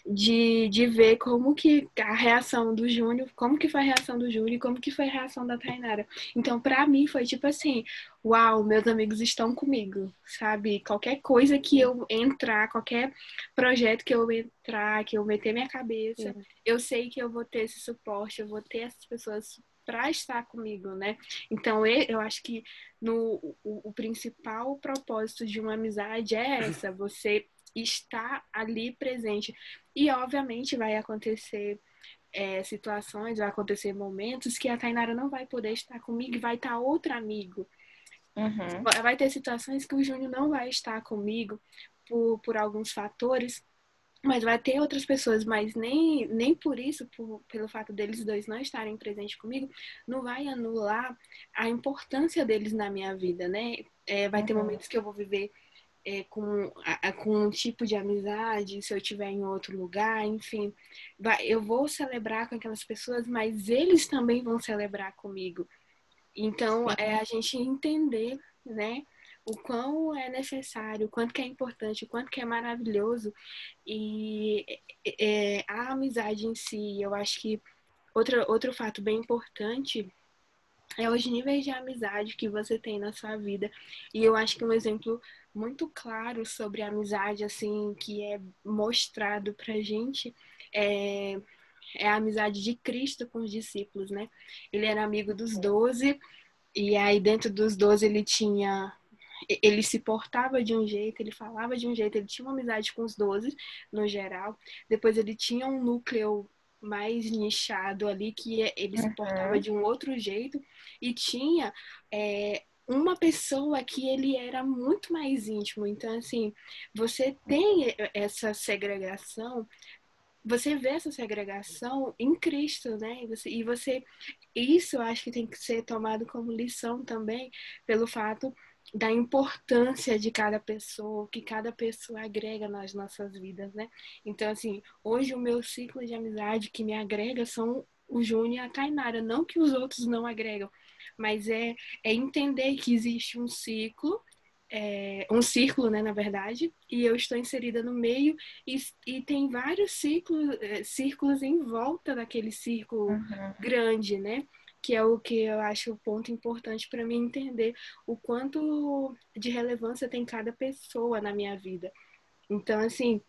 de, de ver como que a reação do Júnior, como que foi a reação do Júnior e como que foi a reação da Tainara. Então, para mim, foi tipo assim, uau, meus amigos estão comigo, sabe? Qualquer coisa que eu entrar, qualquer projeto que eu entrar, que eu meter minha cabeça, eu sei que eu vou ter esse suporte, eu vou ter essas pessoas para estar comigo, né? Então eu acho que no, o, o principal propósito de uma amizade é essa, você está ali presente. E, obviamente, vai acontecer é, situações, vai acontecer momentos que a Tainara não vai poder estar comigo e vai estar outro amigo. Uhum. Vai ter situações que o Júnior não vai estar comigo por, por alguns fatores, mas vai ter outras pessoas, mas nem, nem por isso, por, pelo fato deles dois não estarem presentes comigo, não vai anular a importância deles na minha vida, né? É, vai uhum. ter momentos que eu vou viver é, com, a, com um tipo de amizade, se eu estiver em outro lugar, enfim, vai, eu vou celebrar com aquelas pessoas, mas eles também vão celebrar comigo. Então, é a gente entender, né, o quão é necessário, o quanto que é importante, o quanto que é maravilhoso e é, a amizade em si, eu acho que outro, outro fato bem importante é os níveis de amizade que você tem na sua vida. E eu acho que um exemplo muito claro sobre a amizade, assim, que é mostrado pra gente é, é a amizade de Cristo com os discípulos, né? Ele era amigo dos doze, e aí dentro dos doze ele tinha. Ele se portava de um jeito, ele falava de um jeito, ele tinha uma amizade com os doze, no geral. Depois ele tinha um núcleo mais nichado ali, que ele se portava de um outro jeito, e tinha é, uma pessoa que ele era muito mais íntimo. Então, assim, você tem essa segregação, você vê essa segregação em Cristo, né? E você, e você isso eu acho que tem que ser tomado como lição também, pelo fato da importância de cada pessoa, que cada pessoa agrega nas nossas vidas, né? Então, assim, hoje o meu ciclo de amizade que me agrega são o Júnior e a Tainara, não que os outros não agregam, mas é, é entender que existe um ciclo, é, um círculo, né, na verdade, e eu estou inserida no meio e, e tem vários ciclos, é, círculos em volta daquele círculo uhum. grande, né? que é o que eu acho o ponto importante para mim entender o quanto de relevância tem cada pessoa na minha vida. Então, assim,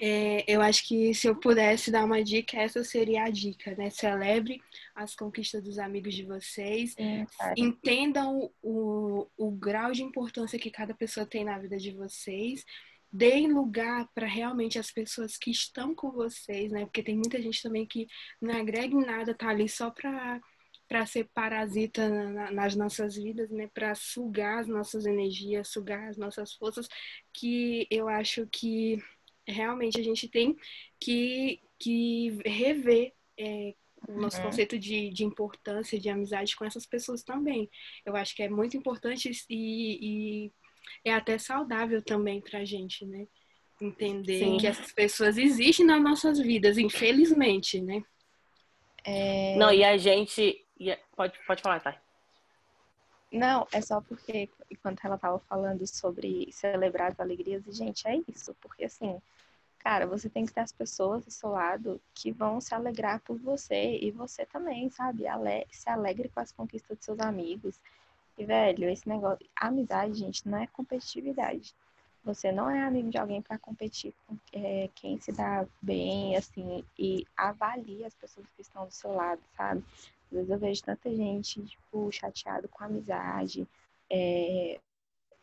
é, eu acho que se eu pudesse dar uma dica, essa seria a dica, né? Celebre as conquistas dos amigos de vocês, é, entendam o, o grau de importância que cada pessoa tem na vida de vocês, deem lugar para realmente as pessoas que estão com vocês, né? Porque tem muita gente também que não agrega em nada, tá ali só para para ser parasita na, nas nossas vidas, né? Para sugar as nossas energias, sugar as nossas forças, que eu acho que realmente a gente tem que, que rever é, o nosso uhum. conceito de, de importância, de amizade com essas pessoas também. Eu acho que é muito importante e, e é até saudável também para a gente, né? Entender Sim. que essas pessoas existem nas nossas vidas, infelizmente, né? É... Não, e a gente. Pode, pode falar, tá? Não, é só porque enquanto ela estava falando sobre celebrar as alegrias, e gente, é isso, porque assim, cara, você tem que ter as pessoas do seu lado que vão se alegrar por você e você também, sabe? Ale se alegre com as conquistas dos seus amigos. E, velho, esse negócio, amizade, gente, não é competitividade. Você não é amigo de alguém para competir com é, quem se dá bem, assim, e avalie as pessoas que estão do seu lado, sabe? Às vezes eu vejo tanta gente, tipo, chateado com a amizade, é,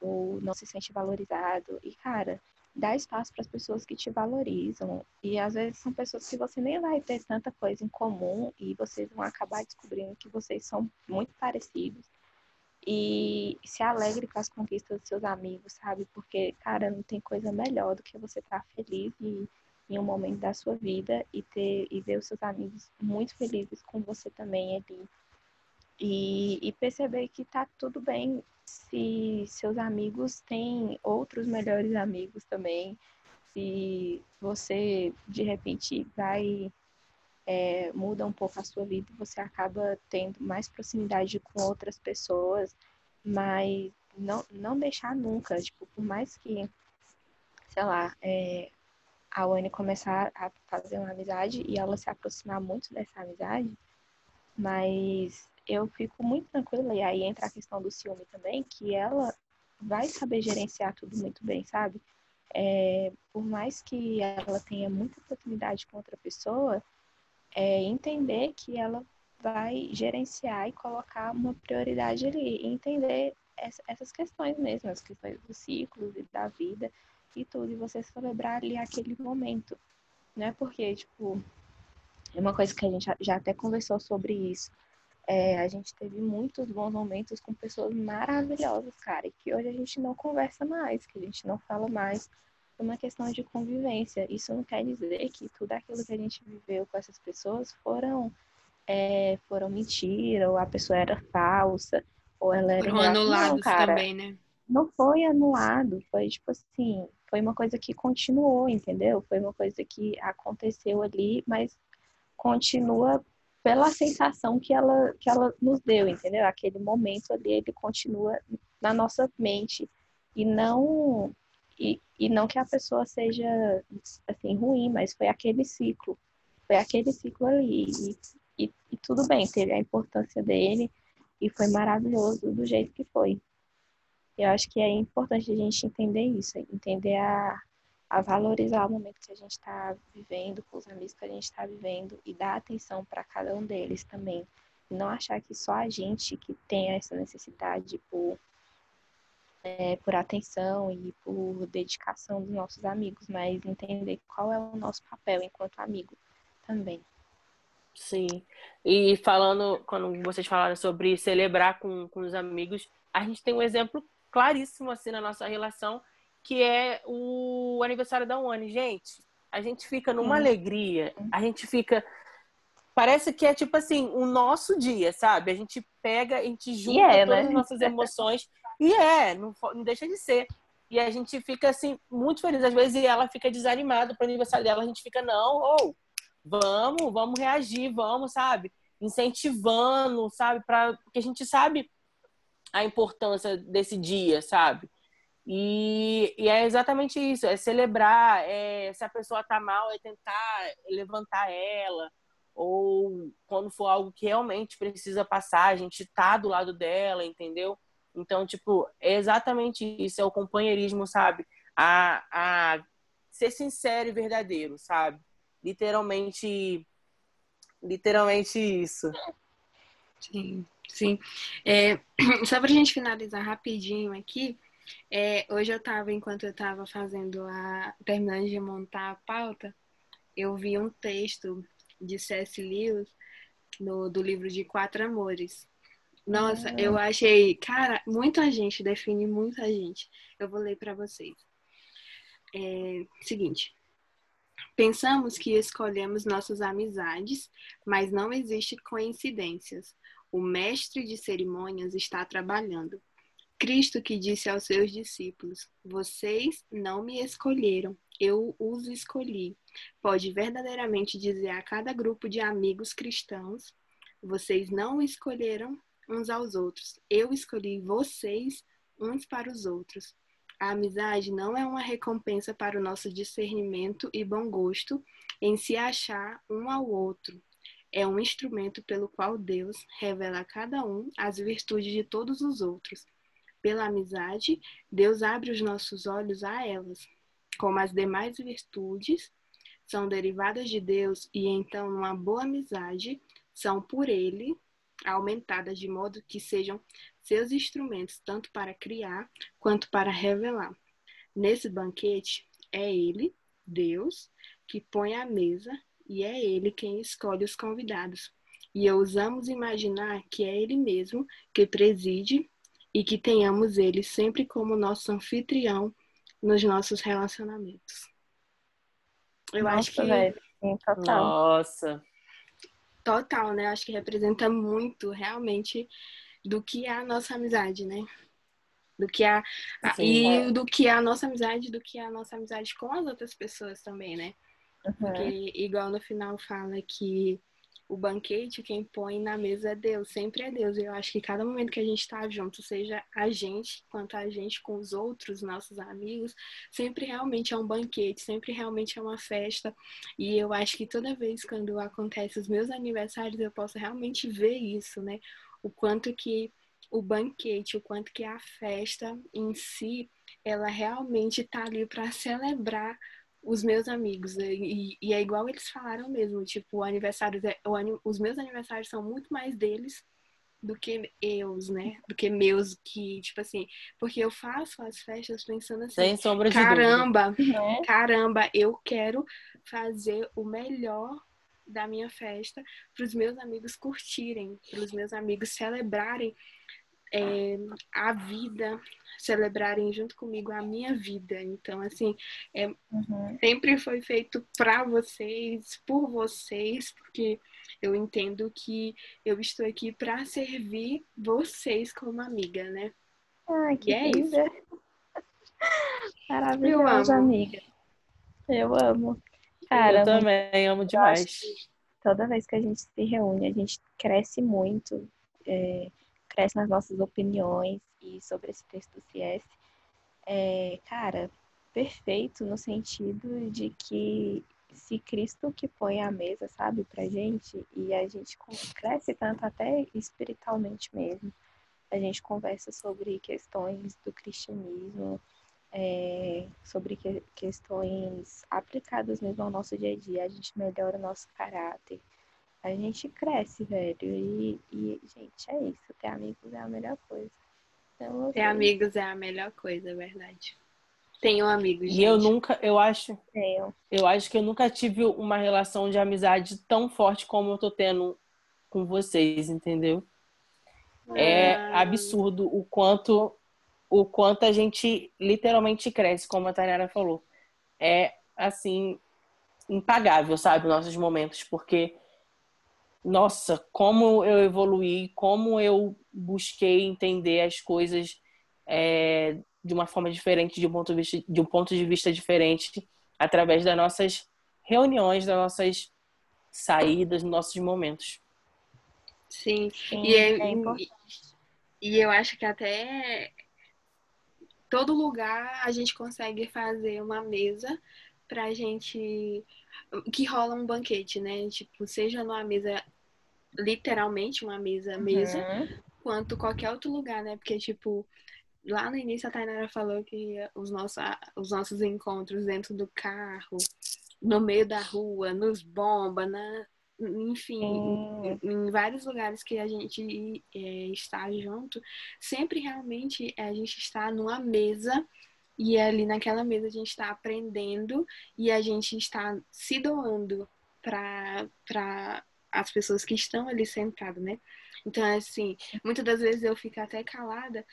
ou não se sente valorizado. E, cara, dá espaço para as pessoas que te valorizam. E às vezes são pessoas que você nem vai ter tanta coisa em comum e vocês vão acabar descobrindo que vocês são muito parecidos. E se alegre com as conquistas dos seus amigos, sabe? Porque, cara, não tem coisa melhor do que você estar tá feliz e em um momento da sua vida e ter e ver os seus amigos muito felizes com você também ali. E, e perceber que tá tudo bem se seus amigos têm outros melhores amigos também. Se você de repente vai é, muda um pouco a sua vida, você acaba tendo mais proximidade com outras pessoas, mas não, não deixar nunca, tipo, por mais que, sei lá, é, a Wani começar a fazer uma amizade e ela se aproximar muito dessa amizade, mas eu fico muito tranquila, e aí entra a questão do ciúme também, que ela vai saber gerenciar tudo muito bem, sabe? É, por mais que ela tenha muita proximidade com outra pessoa, é entender que ela vai gerenciar e colocar uma prioridade ali, entender essas questões mesmo, as questões dos ciclos e da vida, e tudo, e você celebrar ali aquele momento, né? Porque, tipo, é uma coisa que a gente já até conversou sobre isso. É, a gente teve muitos bons momentos com pessoas maravilhosas, cara, e que hoje a gente não conversa mais, que a gente não fala mais por uma questão de convivência. Isso não quer dizer que tudo aquilo que a gente viveu com essas pessoas foram é, foram mentira, ou a pessoa era falsa, ou ela era. Foram anulados não, também, né? Não foi anulado, foi tipo assim, foi uma coisa que continuou, entendeu? Foi uma coisa que aconteceu ali, mas continua pela sensação que ela, que ela nos deu, entendeu? Aquele momento ali, ele continua na nossa mente e não e, e não que a pessoa seja assim ruim, mas foi aquele ciclo, foi aquele ciclo ali e, e, e tudo bem, teve a importância dele e foi maravilhoso do jeito que foi. Eu acho que é importante a gente entender isso, entender a, a valorizar o momento que a gente está vivendo, com os amigos que a gente está vivendo e dar atenção para cada um deles também. Não achar que só a gente que tem essa necessidade por, é, por atenção e por dedicação dos nossos amigos, mas entender qual é o nosso papel enquanto amigo também. Sim. E falando, quando vocês falaram sobre celebrar com, com os amigos, a gente tem um exemplo claríssimo assim na nossa relação, que é o aniversário da One. Gente, a gente fica numa hum. alegria, a gente fica. Parece que é tipo assim, o nosso dia, sabe? A gente pega, a gente junta é, todas né? as nossas emoções. e é, não, não deixa de ser. E a gente fica assim, muito feliz. Às vezes ela fica desanimada pro aniversário dela, a gente fica, não, ou oh, vamos, vamos reagir, vamos, sabe? Incentivando, sabe? Pra, porque a gente sabe a importância desse dia, sabe? E, e, é exatamente isso, é celebrar, é, se a pessoa tá mal, é tentar levantar ela, ou quando for algo que realmente precisa passar, a gente tá do lado dela, entendeu? Então, tipo, é exatamente isso, é o companheirismo, sabe? A, a ser sincero e verdadeiro, sabe? Literalmente, literalmente isso. Sim, sim. É, só pra gente finalizar rapidinho aqui, é, hoje eu tava, enquanto eu tava fazendo a. terminando de montar a pauta, eu vi um texto de C.S. Lewis no, do livro de Quatro Amores. Nossa, eu ah. achei, cara, muita gente define muita gente. Eu vou ler para vocês. É, seguinte. Pensamos que escolhemos nossas amizades, mas não existe coincidências. O mestre de cerimônias está trabalhando. Cristo que disse aos seus discípulos: Vocês não me escolheram, eu os escolhi. Pode verdadeiramente dizer a cada grupo de amigos cristãos: Vocês não escolheram uns aos outros, eu escolhi vocês uns para os outros. A amizade não é uma recompensa para o nosso discernimento e bom gosto em se achar um ao outro. É um instrumento pelo qual Deus revela a cada um as virtudes de todos os outros pela amizade, Deus abre os nossos olhos a elas. Como as demais virtudes são derivadas de Deus e então uma boa amizade são por ele aumentadas de modo que sejam seus instrumentos tanto para criar quanto para revelar. Nesse banquete é ele, Deus, que põe a mesa e é ele quem escolhe os convidados. E ousamos imaginar que é ele mesmo que preside e que tenhamos ele sempre como nosso anfitrião nos nossos relacionamentos. Eu Nossa, acho que. Velho. Sim, total. Nossa. Total, né? Acho que representa muito realmente do que é a nossa amizade, né? Do que a, a Sim, e é. do que é a nossa amizade, do que é a nossa amizade com as outras pessoas também, né? Uhum. Porque igual no final fala que o banquete, quem põe na mesa é Deus, sempre é Deus. E eu acho que cada momento que a gente está junto, seja a gente, quanto a gente com os outros, nossos amigos, sempre realmente é um banquete, sempre realmente é uma festa. E eu acho que toda vez quando acontece os meus aniversários, eu posso realmente ver isso, né? O quanto que o banquete, o quanto que a festa em si, ela realmente está ali para celebrar os meus amigos. E, e, é igual eles falaram mesmo, tipo, o aniversário, o, os meus aniversários são muito mais deles do que eus, né? Do que meus, que, tipo assim, porque eu faço as festas pensando assim, Sem sombra de caramba, dúvida. caramba, eu quero fazer o melhor da minha festa para os meus amigos curtirem, para os meus amigos celebrarem é, a vida, celebrarem junto comigo a minha vida. Então, assim, é, uhum. sempre foi feito para vocês, por vocês, porque eu entendo que eu estou aqui para servir vocês como amiga, né? Ai, que e é linda. isso. Maravilhosa, amiga. Eu amo. Cara, eu também amo demais. Toda vez que a gente se reúne, a gente cresce muito. É cresce nas nossas opiniões e sobre esse texto do CS. É, cara, perfeito no sentido de que se Cristo que põe a mesa, sabe, pra gente, e a gente cresce tanto até espiritualmente mesmo, a gente conversa sobre questões do cristianismo, é, sobre que, questões aplicadas mesmo ao nosso dia a dia, a gente melhora o nosso caráter, a gente cresce, velho. E, e, gente, é isso. Ter amigos é a melhor coisa. Então, Ter amigos é a melhor coisa, é verdade. Tenho amigos. Gente. E eu nunca, eu acho. Tenho. Eu acho que eu nunca tive uma relação de amizade tão forte como eu tô tendo com vocês, entendeu? É ah. É absurdo o quanto o quanto a gente literalmente cresce, como a Tainara falou. É assim impagável, sabe, nossos momentos, porque nossa, como eu evoluí, como eu busquei entender as coisas é, de uma forma diferente, de um, ponto de, vista, de um ponto de vista diferente, através das nossas reuniões, das nossas saídas, dos nossos momentos. Sim, Sim e, é, é e, e eu acho que até todo lugar a gente consegue fazer uma mesa para a gente que rola um banquete, né? Tipo, seja numa mesa, literalmente uma mesa, mesa, uhum. quanto qualquer outro lugar, né? Porque, tipo, lá no início a Tainara falou que os nossos, os nossos encontros dentro do carro, no meio da rua, nos bomba, na, enfim, em, em, vários lugares que a gente é, está junto, sempre realmente a gente está numa mesa e ali naquela mesa a gente está aprendendo e a gente está se doando para as pessoas que estão ali sentadas, né? Então, assim, muitas das vezes eu fico até calada,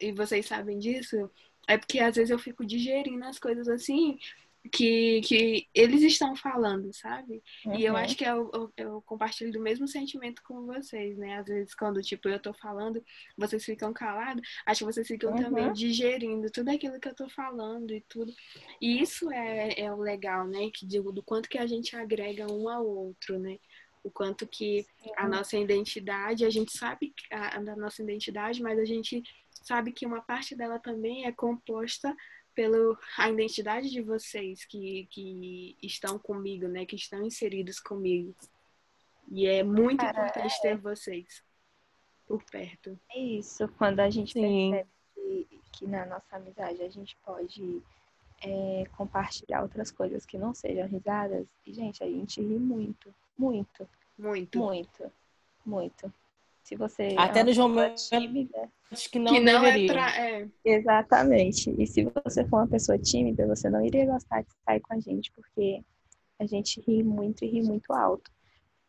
e vocês sabem disso, é porque às vezes eu fico digerindo as coisas assim, que, que eles estão falando, sabe? Uhum. E eu uhum. acho que eu, eu, eu, compartilho do mesmo sentimento com vocês, né? Às vezes, quando, tipo, eu tô falando, vocês ficam calados, acho que vocês ficam uhum. também digerindo tudo aquilo que eu tô falando e tudo. E isso é, é o legal, né? Que digo, do quanto que a gente agrega um ao outro, né? O quanto que Sim. a nossa identidade, a gente sabe a, a nossa identidade, mas a gente sabe que uma parte dela também é composta pela a identidade de vocês que, que estão comigo, né? Que estão inseridos comigo. E é muito Cara, importante é... ter vocês por perto. É isso, quando a gente Sim. percebe que, que, na nossa amizade a gente pode é, compartilhar outras coisas que não sejam risadas, e, gente, a gente ri muito, muito. Muito. Muito, muito. Se você Até é nos momentos tímida, que não, que não é, pra, é Exatamente. E se você for uma pessoa tímida, você não iria gostar de sair com a gente, porque a gente ri muito e ri muito alto.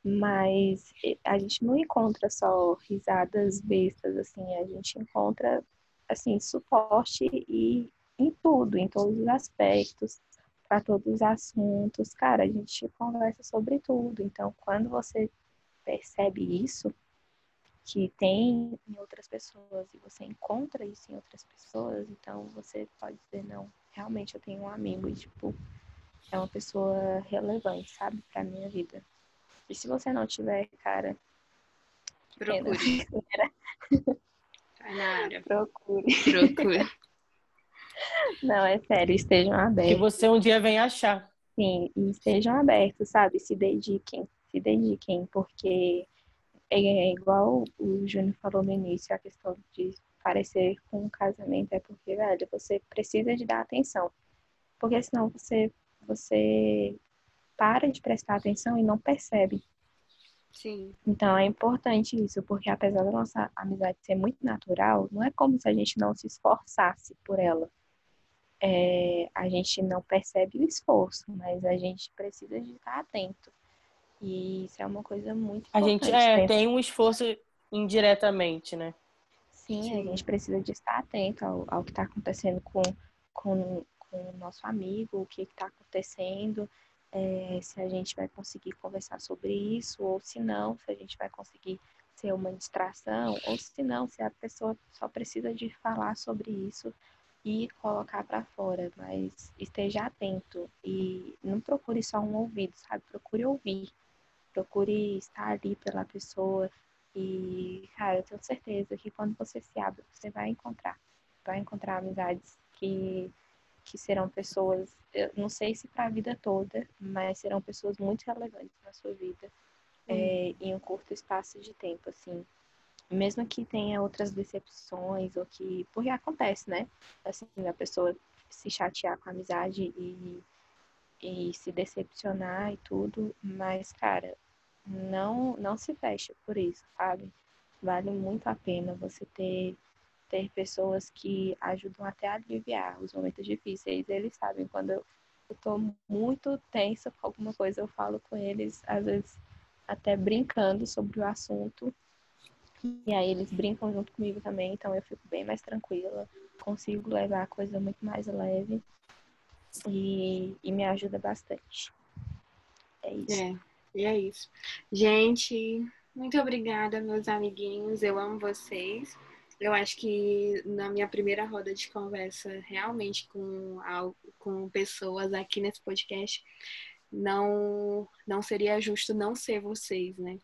Mas a gente não encontra só risadas bestas, assim, a gente encontra, assim, suporte e em tudo, em todos os aspectos, para todos os assuntos. Cara, a gente conversa sobre tudo. Então, quando você percebe isso, que tem em outras pessoas e você encontra isso em outras pessoas, então você pode dizer, não, realmente eu tenho um amigo e, tipo, é uma pessoa relevante, sabe, pra minha vida. E se você não tiver, cara. Procure. Na área. Procure. Procure. Não, é sério, estejam abertos. Que você um dia venha achar. Sim, e estejam abertos, sabe? Se dediquem, se dediquem, porque é, é igual o Júnior falou no início, a questão de parecer com um casamento é porque, velho, você precisa de dar atenção. Porque senão você, você para de prestar atenção e não percebe. Sim. Então é importante isso, porque apesar da nossa amizade ser muito natural, não é como se a gente não se esforçasse por ela. É, a gente não percebe o esforço, mas a gente precisa de estar atento. E isso é uma coisa muito importante. A gente é, tem um esforço indiretamente, né? Sim, Sim, a gente precisa de estar atento ao, ao que está acontecendo com, com, com o nosso amigo, o que está acontecendo, é, se a gente vai conseguir conversar sobre isso, ou se não, se a gente vai conseguir ser uma distração, ou se não, se a pessoa só precisa de falar sobre isso e colocar para fora, mas esteja atento e não procure só um ouvido, sabe? Procure ouvir procure estar ali pela pessoa. E, cara, eu tenho certeza que quando você se abre, você vai encontrar. Vai encontrar amizades que, que serão pessoas, eu não sei se para a vida toda, mas serão pessoas muito relevantes na sua vida é, em um curto espaço de tempo, assim. Mesmo que tenha outras decepções, ou que. Porque acontece, né? Assim, a pessoa se chatear com a amizade e e se decepcionar e tudo, mas, cara, não, não se fecha por isso, sabe? Vale muito a pena você ter, ter pessoas que ajudam até a aliviar os momentos difíceis. Eles sabem, quando eu, eu tô muito tensa com alguma coisa, eu falo com eles, às vezes até brincando sobre o assunto. E aí eles brincam junto comigo também, então eu fico bem mais tranquila, consigo levar a coisa muito mais leve e, e me ajuda bastante. É isso. É, e é isso. Gente, muito obrigada, meus amiguinhos. Eu amo vocês. Eu acho que na minha primeira roda de conversa, realmente com, com pessoas aqui nesse podcast, não, não seria justo não ser vocês, né?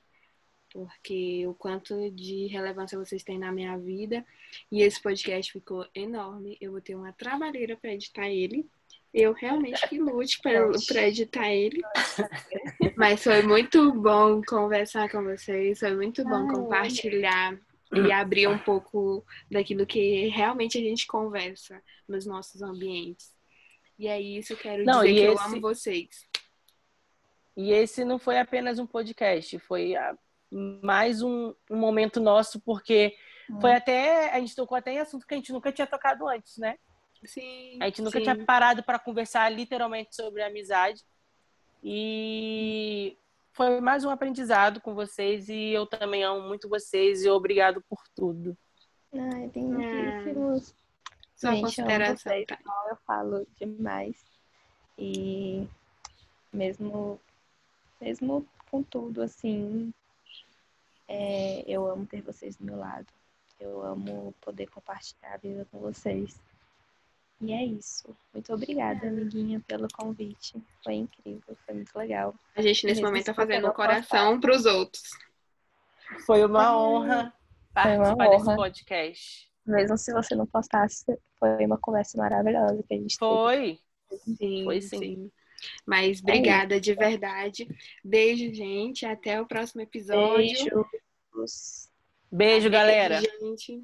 Porque o quanto de relevância vocês têm na minha vida. E esse podcast ficou enorme. Eu vou ter uma trabalheira para editar ele Eu realmente que lute para editar ele. Mas foi muito bom conversar com vocês, foi muito bom Ai, compartilhar e abrir um pouco daquilo que realmente a gente conversa nos nossos ambientes. E é isso, quero não, dizer que esse... eu amo vocês. E esse não foi apenas um podcast, foi mais um, um momento nosso, porque hum. foi até. A gente tocou até em assunto que a gente nunca tinha tocado antes, né? Sim. A gente nunca sim. tinha parado para conversar literalmente sobre amizade. E foi mais um aprendizado com vocês e eu também amo muito vocês e obrigado por tudo. Ai, tem muitíssimos. Só Gente, consideração. Eu, vocês, eu falo demais. E mesmo, mesmo com tudo, assim, é, eu amo ter vocês do meu lado. Eu amo poder compartilhar a vida com vocês. E é isso. Muito obrigada, amiguinha, pelo convite. Foi incrível, foi muito legal. A gente nesse momento tá fazendo o coração para os outros. Foi uma honra participar uma honra. desse podcast. Mesmo se você não postasse, foi uma conversa maravilhosa que a gente foi. teve. Sim, foi sim. sim. Mas obrigada é de verdade. Beijo, gente. Até o próximo episódio. Beijos. Beijo, galera. Gente.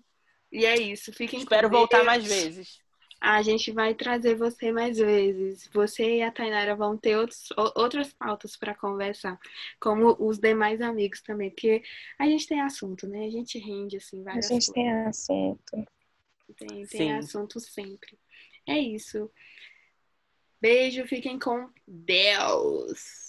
E é isso. Fiquem Espero voltar mais vezes a gente vai trazer você mais vezes. Você e a Tainara vão ter outros, outras pautas para conversar, como os demais amigos também, porque a gente tem assunto, né? A gente rende, assim, várias A gente coisas. tem assunto. Tem, tem assunto sempre. É isso. Beijo, fiquem com Deus!